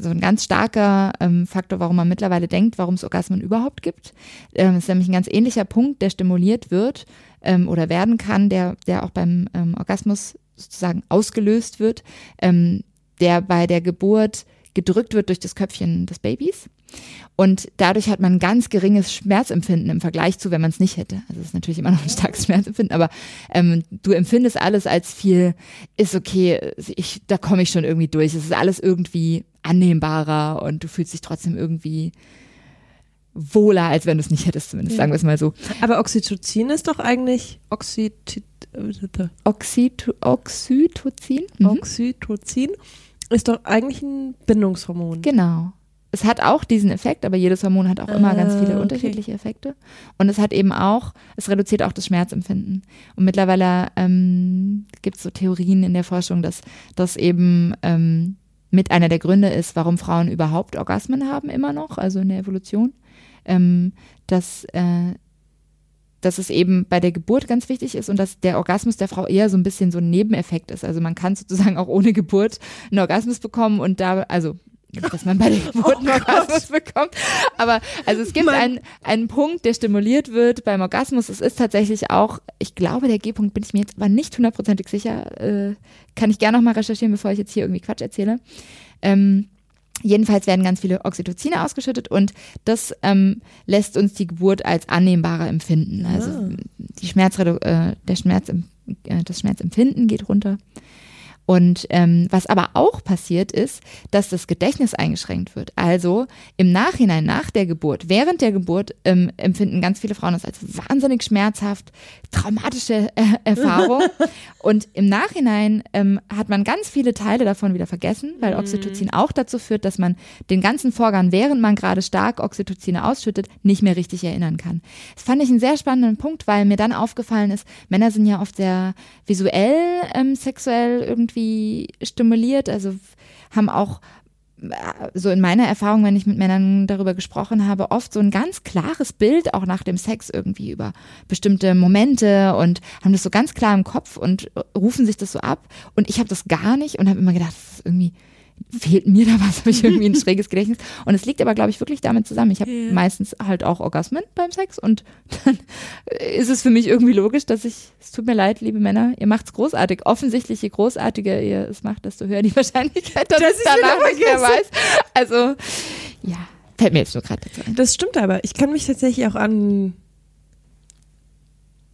A: so ein ganz starker ähm, Faktor, warum man mittlerweile denkt, warum es Orgasmen überhaupt gibt. Ähm, ist nämlich ein ganz ähnlicher Punkt, der stimuliert wird ähm, oder werden kann, der, der auch beim ähm, Orgasmus sozusagen ausgelöst wird, ähm, der bei der Geburt gedrückt wird durch das Köpfchen des Babys. Und dadurch hat man ein ganz geringes Schmerzempfinden im Vergleich zu, wenn man es nicht hätte. Also es ist natürlich immer noch ein starkes Schmerzempfinden, aber ähm, du empfindest alles als viel, ist okay, ich, da komme ich schon irgendwie durch. Es ist alles irgendwie annehmbarer und du fühlst dich trotzdem irgendwie wohler, als wenn du es nicht hättest, zumindest,
B: Ja.
A: sagen wir es mal so.
B: Aber Oxytocin ist doch eigentlich Oxyt
A: Oxyto Oxytocin? Mhm.
B: Oxytocin ist doch eigentlich ein Bindungshormon.
A: Genau. Es hat auch diesen Effekt, aber jedes Hormon hat auch immer ganz
B: Ah,
A: viele
B: okay.
A: unterschiedliche Effekte. Und es hat eben auch, es reduziert auch das Schmerzempfinden. Und mittlerweile ähm, gibt es so Theorien in der Forschung, dass das eben ähm, mit einer der Gründe ist, warum Frauen überhaupt Orgasmen haben, immer noch, also in der Evolution. Ähm, dass, äh, dass es eben bei der Geburt ganz wichtig ist und dass der Orgasmus der Frau eher so ein bisschen so ein Nebeneffekt ist. Also man kann sozusagen auch ohne Geburt einen Orgasmus bekommen und da, also dass man bei der Geburt einen Orgasmus bekommt, aber also es gibt
B: Mann.
A: einen, einen Punkt, der stimuliert wird beim Orgasmus. Es ist tatsächlich auch, ich glaube, der G-Punkt bin ich mir jetzt aber nicht hundertprozentig sicher, äh, kann ich gerne nochmal recherchieren, bevor ich jetzt hier irgendwie Quatsch erzähle. Ähm, Jedenfalls werden ganz viele Oxytocine ausgeschüttet und das ähm, lässt uns die Geburt als annehmbarer empfinden. Also
B: Ah.
A: die Schmerzredu äh, der Schmerz äh, das Schmerzempfinden geht runter. Und ähm, was aber auch passiert ist, dass das Gedächtnis eingeschränkt wird. Also im Nachhinein, nach der Geburt, während der Geburt ähm, empfinden ganz viele Frauen das als wahnsinnig schmerzhaft, traumatische äh, Erfahrung. Und im Nachhinein ähm, hat man ganz viele Teile davon wieder vergessen, weil Oxytocin auch dazu führt, dass man den ganzen Vorgang, während man gerade stark Oxytocine ausschüttet, nicht mehr richtig erinnern kann. Das fand ich einen sehr spannenden Punkt, weil mir dann aufgefallen ist, Männer sind ja oft sehr visuell, ähm, sexuell irgendwie stimuliert, also haben auch äh, so in meiner Erfahrung, wenn ich mit Männern darüber gesprochen habe, oft so ein ganz klares Bild auch nach dem Sex irgendwie über bestimmte Momente und haben das so ganz klar im Kopf und rufen sich das so ab. Und ich habe das gar nicht und habe immer gedacht, das ist irgendwie fehlt mir da was, habe ich irgendwie ein schräges Gedächtnis. Und es liegt aber, glaube ich, wirklich damit zusammen. Ich habe
B: Ja.
A: meistens halt auch Orgasmen beim Sex und dann ist es für mich irgendwie logisch, dass ich, es tut mir leid, liebe Männer, ihr macht's großartig. Offensichtlich, je großartiger ihr es macht, desto höher die Wahrscheinlichkeit, dass
B: Dass
A: ich danach nicht mehr weiß. Also, ja, fällt mir jetzt nur gerade dazu ein.
B: Das stimmt aber. Ich kann mich tatsächlich auch an,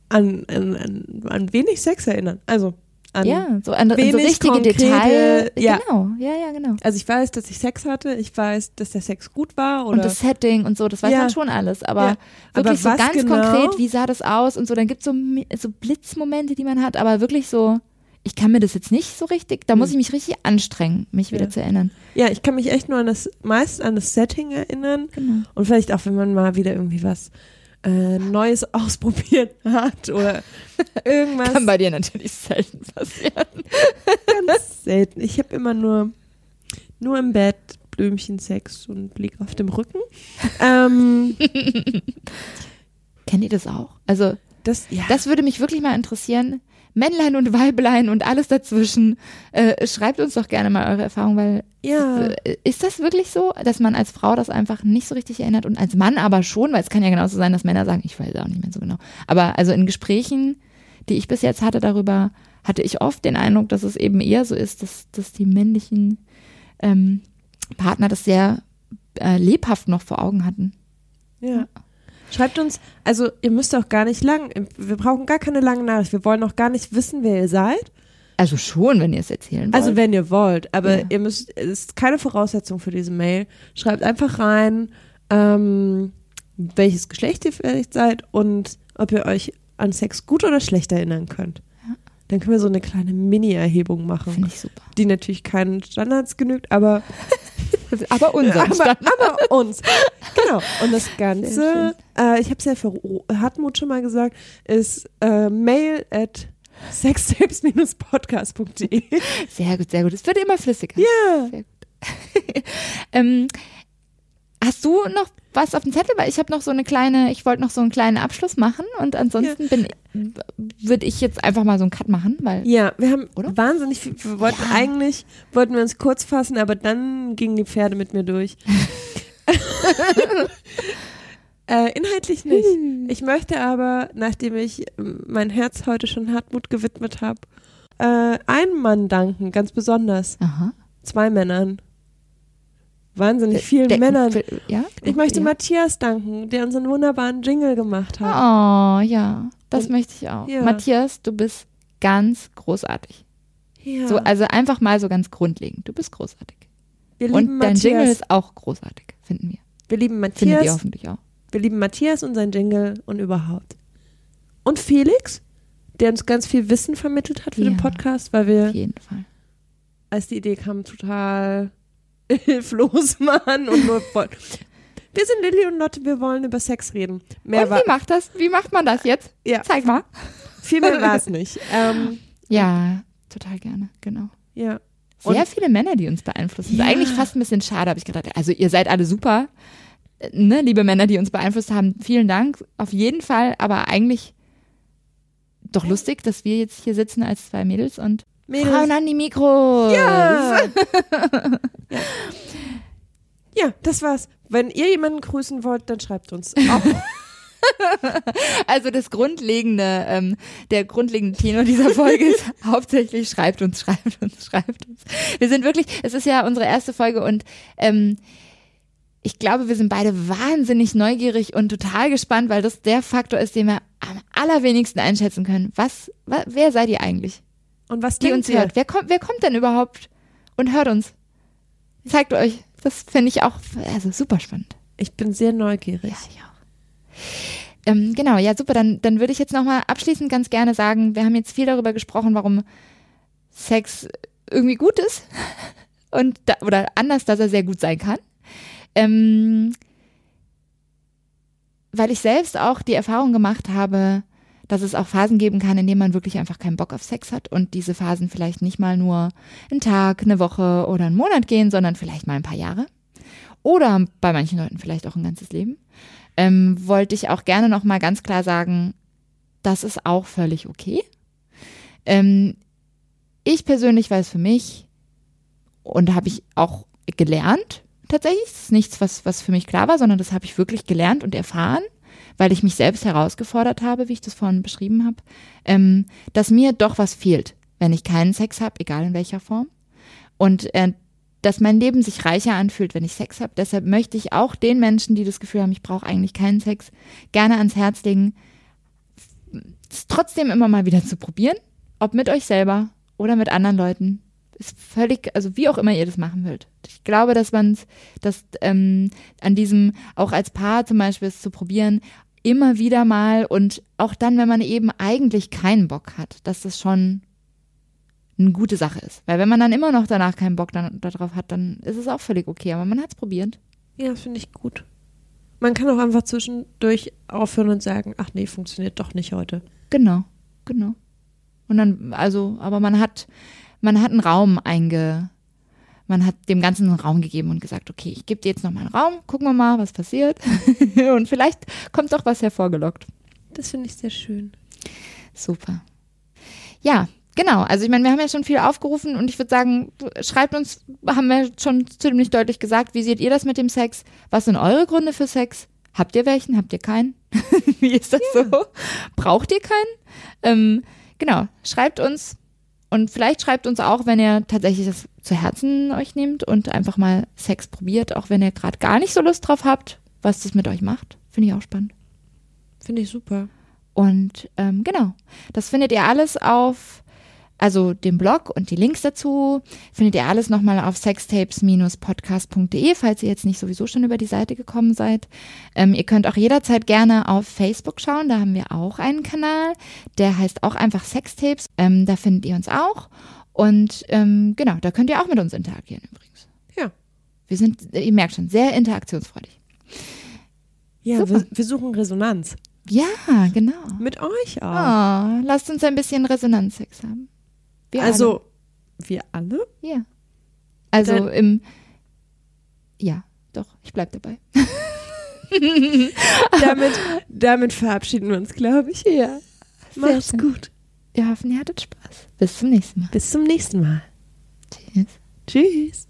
B: an, an, an, an wenig Sex erinnern. Also an,
A: Ja, so an, an so
B: wenig
A: richtige
B: konkrete-
A: Detail.
B: ja.
A: Genau, ja, ja, genau.
B: Also ich weiß, dass ich Sex hatte. Ich weiß, dass der Sex gut war. Oder
A: Und das Setting und so, das weiß
B: Ja.
A: man schon alles. Aber
B: Ja. Aber
A: wirklich so
B: was
A: ganz
B: genau?
A: konkret, wie sah das aus und so, dann gibt es so, so Blitzmomente, die man hat, aber wirklich so, ich kann mir das jetzt nicht so richtig, da muss
B: Hm.
A: ich mich richtig anstrengen, mich wieder
B: Ja.
A: zu erinnern.
B: ja, ich kann mich echt nur an das, meist an das Setting erinnern.
A: Genau.
B: Und vielleicht auch, wenn man mal wieder irgendwie was äh, Neues ausprobiert hat oder irgendwas.
A: Kann bei dir natürlich selten passieren.
B: ganz selten. Ich habe immer nur, nur im Bett Blümchensex und lieg auf dem Rücken. ähm,
A: Kennt ihr das auch? Also,
B: das, ja.
A: das würde mich wirklich mal interessieren. Männlein und Weiblein und alles dazwischen. Äh, schreibt uns doch gerne mal eure Erfahrung, weil
B: ja.
A: äh, ist das wirklich so, dass man als Frau das einfach nicht so richtig erinnert und als Mann aber schon, weil es kann ja genauso sein, dass Männer sagen, ich weiß auch nicht mehr so genau. Aber also in Gesprächen, die ich bis jetzt hatte darüber, hatte ich oft den Eindruck, dass es eben eher so ist, dass, dass die männlichen ähm, Partner das sehr äh, lebhaft noch vor Augen hatten.
B: Ja. Schreibt uns, also ihr müsst auch gar nicht lang, wir brauchen gar keine lange Nachricht, wir wollen auch gar nicht wissen, wer ihr seid.
A: Also schon, wenn ihr es erzählen wollt.
B: Also wenn ihr wollt, aber
A: Ja.
B: ihr müsst, es ist keine Voraussetzung für diese Mail. Schreibt einfach rein, ähm, welches Geschlecht ihr vielleicht seid und ob ihr euch an Sex gut oder schlecht erinnern könnt. Dann können wir so eine kleine Mini-Erhebung machen,
A: Finde ich super.
B: die natürlich keinen Standards genügt, aber
A: Aber unser.
B: aber, aber uns. Genau. Und das Ganze, äh, ich habe es ja für Hartmut schon mal gesagt, ist äh, mail at sextapes-podcast.de.
A: Sehr gut, sehr gut. Es wird immer flüssiger.
B: Ja.
A: Sehr gut. ähm, hast du noch was auf dem Zettel? Weil ich habe noch so eine kleine, ich wollte noch so einen kleinen Abschluss machen und ansonsten bin würde ich jetzt einfach mal so einen Cut machen, weil
B: Ja, wir haben
A: Oder?
B: wahnsinnig viel. Wir wollten
A: Ja.
B: eigentlich, wollten wir uns kurz fassen, aber dann gingen die Pferde mit mir durch. äh, inhaltlich nicht. Ich möchte aber, nachdem ich ähm, mein Herz heute schon Hartmut gewidmet habe, äh, einem Mann danken, ganz besonders.
A: Aha.
B: Zwei Männern. Wahnsinnig vielen
A: Der-
B: Männern.
A: Ja?
B: Ich möchte
A: ja.
B: Matthias danken, der unseren wunderbaren Jingle gemacht hat.
A: Oh, ja. Das
B: Und-
A: möchte ich auch.
B: ja.
A: Matthias, du bist ganz großartig.
B: Ja.
A: So, also einfach mal so ganz grundlegend. Du bist großartig.
B: wir lieben
A: Und dein Jingle
B: Matthias.
A: ist auch großartig, finden wir.
B: Wir lieben
A: Findet ihr
B: Matthias.
A: hoffentlich auch.
B: Wir lieben Matthias und sein Jingle und überhaupt. Und Felix, der uns ganz viel Wissen vermittelt hat für den
A: Ja.
B: Podcast, weil
A: Auf
B: wir,
A: jeden Fall.
B: als die Idee kam, total hilflos waren und nur wollten. Wir sind Lilly und Lotte, wir wollen über Sex reden. Mehr
A: Und
B: war,
A: wie macht das? Wie macht man das jetzt?
B: Ja.
A: Zeig mal.
B: viel mehr war es nicht. Ähm,
A: Ja, total gerne, genau.
B: ja.
A: Sehr
B: Und-
A: viele Männer, die uns beeinflussen.
B: Ja.
A: Ist eigentlich fast ein bisschen schade, habe ich gedacht. Also ihr seid alle super, äh, ne, liebe Männer, die uns beeinflusst haben. Vielen Dank, auf jeden Fall. Aber eigentlich doch lustig, dass wir jetzt hier sitzen als zwei Mädels und
B: Mädels.
A: Frauen an die Mikros.
B: Ja. ja. Ja, das war's. Wenn ihr jemanden grüßen wollt, dann schreibt uns. Auch
A: Also das grundlegende, ähm, der grundlegende Tenor dieser Folge ist hauptsächlich schreibt uns, schreibt uns, schreibt uns. Wir sind wirklich, es ist ja unsere erste Folge und ähm, ich glaube, wir sind beide wahnsinnig neugierig und total gespannt, weil das der Faktor ist, den wir am allerwenigsten einschätzen können. Was, wa, wer seid ihr eigentlich,
B: Und was
A: die uns
B: ihr?
A: hört? Wer kommt, wer kommt denn überhaupt und hört uns? Zeigt euch. Das finde ich auch also super spannend.
B: Ich bin sehr neugierig.
A: Ja, ich auch. Ähm, genau, ja, super. Dann, dann würde ich jetzt nochmal abschließend ganz gerne sagen, wir haben jetzt viel darüber gesprochen, warum Sex irgendwie gut ist und da, oder anders, dass er sehr gut sein kann. Ähm, weil ich selbst auch die Erfahrung gemacht habe, dass es auch Phasen geben kann, in denen man wirklich einfach keinen Bock auf Sex hat und diese Phasen vielleicht nicht mal nur einen Tag, eine Woche oder einen Monat gehen, sondern vielleicht mal ein paar Jahre. Oder bei manchen Leuten vielleicht auch ein ganzes Leben. Ähm, wollte ich auch gerne noch mal ganz klar sagen, das ist auch völlig okay. Ähm, ich persönlich weiß für mich und habe ich auch gelernt, tatsächlich, das ist nichts, was, was für mich klar war, sondern das habe ich wirklich gelernt und erfahren, weil ich mich selbst herausgefordert habe, wie ich das vorhin beschrieben habe, ähm, dass mir doch was fehlt, wenn ich keinen Sex habe, egal in welcher Form. Und äh, dass mein Leben sich reicher anfühlt, wenn ich Sex habe. Deshalb möchte ich auch den Menschen, die das Gefühl haben, ich brauche eigentlich keinen Sex, gerne ans Herz legen, es trotzdem immer mal wieder zu probieren, ob mit euch selber oder mit anderen Leuten. Ist völlig, also wie auch immer ihr das machen wollt. Ich glaube, dass man es, dass ähm, an diesem, auch als Paar zum Beispiel es zu probieren, immer wieder mal und auch dann, wenn man eben eigentlich keinen Bock hat, dass das schon eine gute Sache ist. Weil wenn man dann immer noch danach keinen Bock dann, darauf hat, dann ist es auch völlig okay. Aber man hat es probiert.
B: Ja, das finde ich gut. Man kann auch einfach zwischendurch aufhören und sagen, ach nee, funktioniert doch nicht heute.
A: Genau, genau. Und dann, also, aber man hat, man hat einen Raum einge, man hat dem Ganzen einen Raum gegeben und gesagt, okay, ich gebe dir jetzt noch mal einen Raum, gucken wir mal, was passiert. und vielleicht kommt doch was hervorgelockt.
B: Das finde ich sehr schön.
A: Super. Ja, genau. Also ich meine, wir haben ja schon viel aufgerufen und ich würde sagen, schreibt uns, haben wir schon ziemlich deutlich gesagt, wie seht ihr das mit dem Sex? Was sind eure Gründe für Sex? Habt ihr welchen? Habt ihr keinen? wie ist das so? Braucht ihr keinen? Ähm, genau, schreibt uns und vielleicht schreibt uns auch, wenn ihr tatsächlich das zu Herzen euch nehmt und einfach mal Sex probiert, auch wenn ihr gerade gar nicht so Lust drauf habt, was das mit euch macht. Finde ich auch spannend.
B: Finde ich super.
A: Und ähm, genau, das findet ihr alles auf, also den Blog und die Links dazu, findet ihr alles nochmal auf sextapes-podcast.de, falls ihr jetzt nicht sowieso schon über die Seite gekommen seid. Ähm, ihr könnt auch jederzeit gerne auf Facebook schauen, da haben wir auch einen Kanal, der heißt auch einfach Sextapes, ähm, da findet ihr uns auch. Und ähm, genau, da könnt ihr auch mit uns interagieren übrigens.
B: Ja.
A: Wir sind, ihr merkt schon, sehr interaktionsfreudig.
B: Ja,
A: Super.
B: wir, wir suchen Resonanz.
A: Ja, genau.
B: Mit euch auch.
A: Oh, lasst uns ein bisschen Resonanzsex haben. Wir
B: also, wir alle?
A: alle. Ja. Also
B: Dann-
A: im. Ja, doch, ich bleib dabei.
B: damit, damit verabschieden wir uns, glaube ich.
A: Ja.
B: Macht's
A: schön.
B: gut.
A: Wir hoffen, ihr hattet Spaß. Bis zum nächsten Mal.
B: Bis zum nächsten Mal.
A: Tschüss.
B: Tschüss.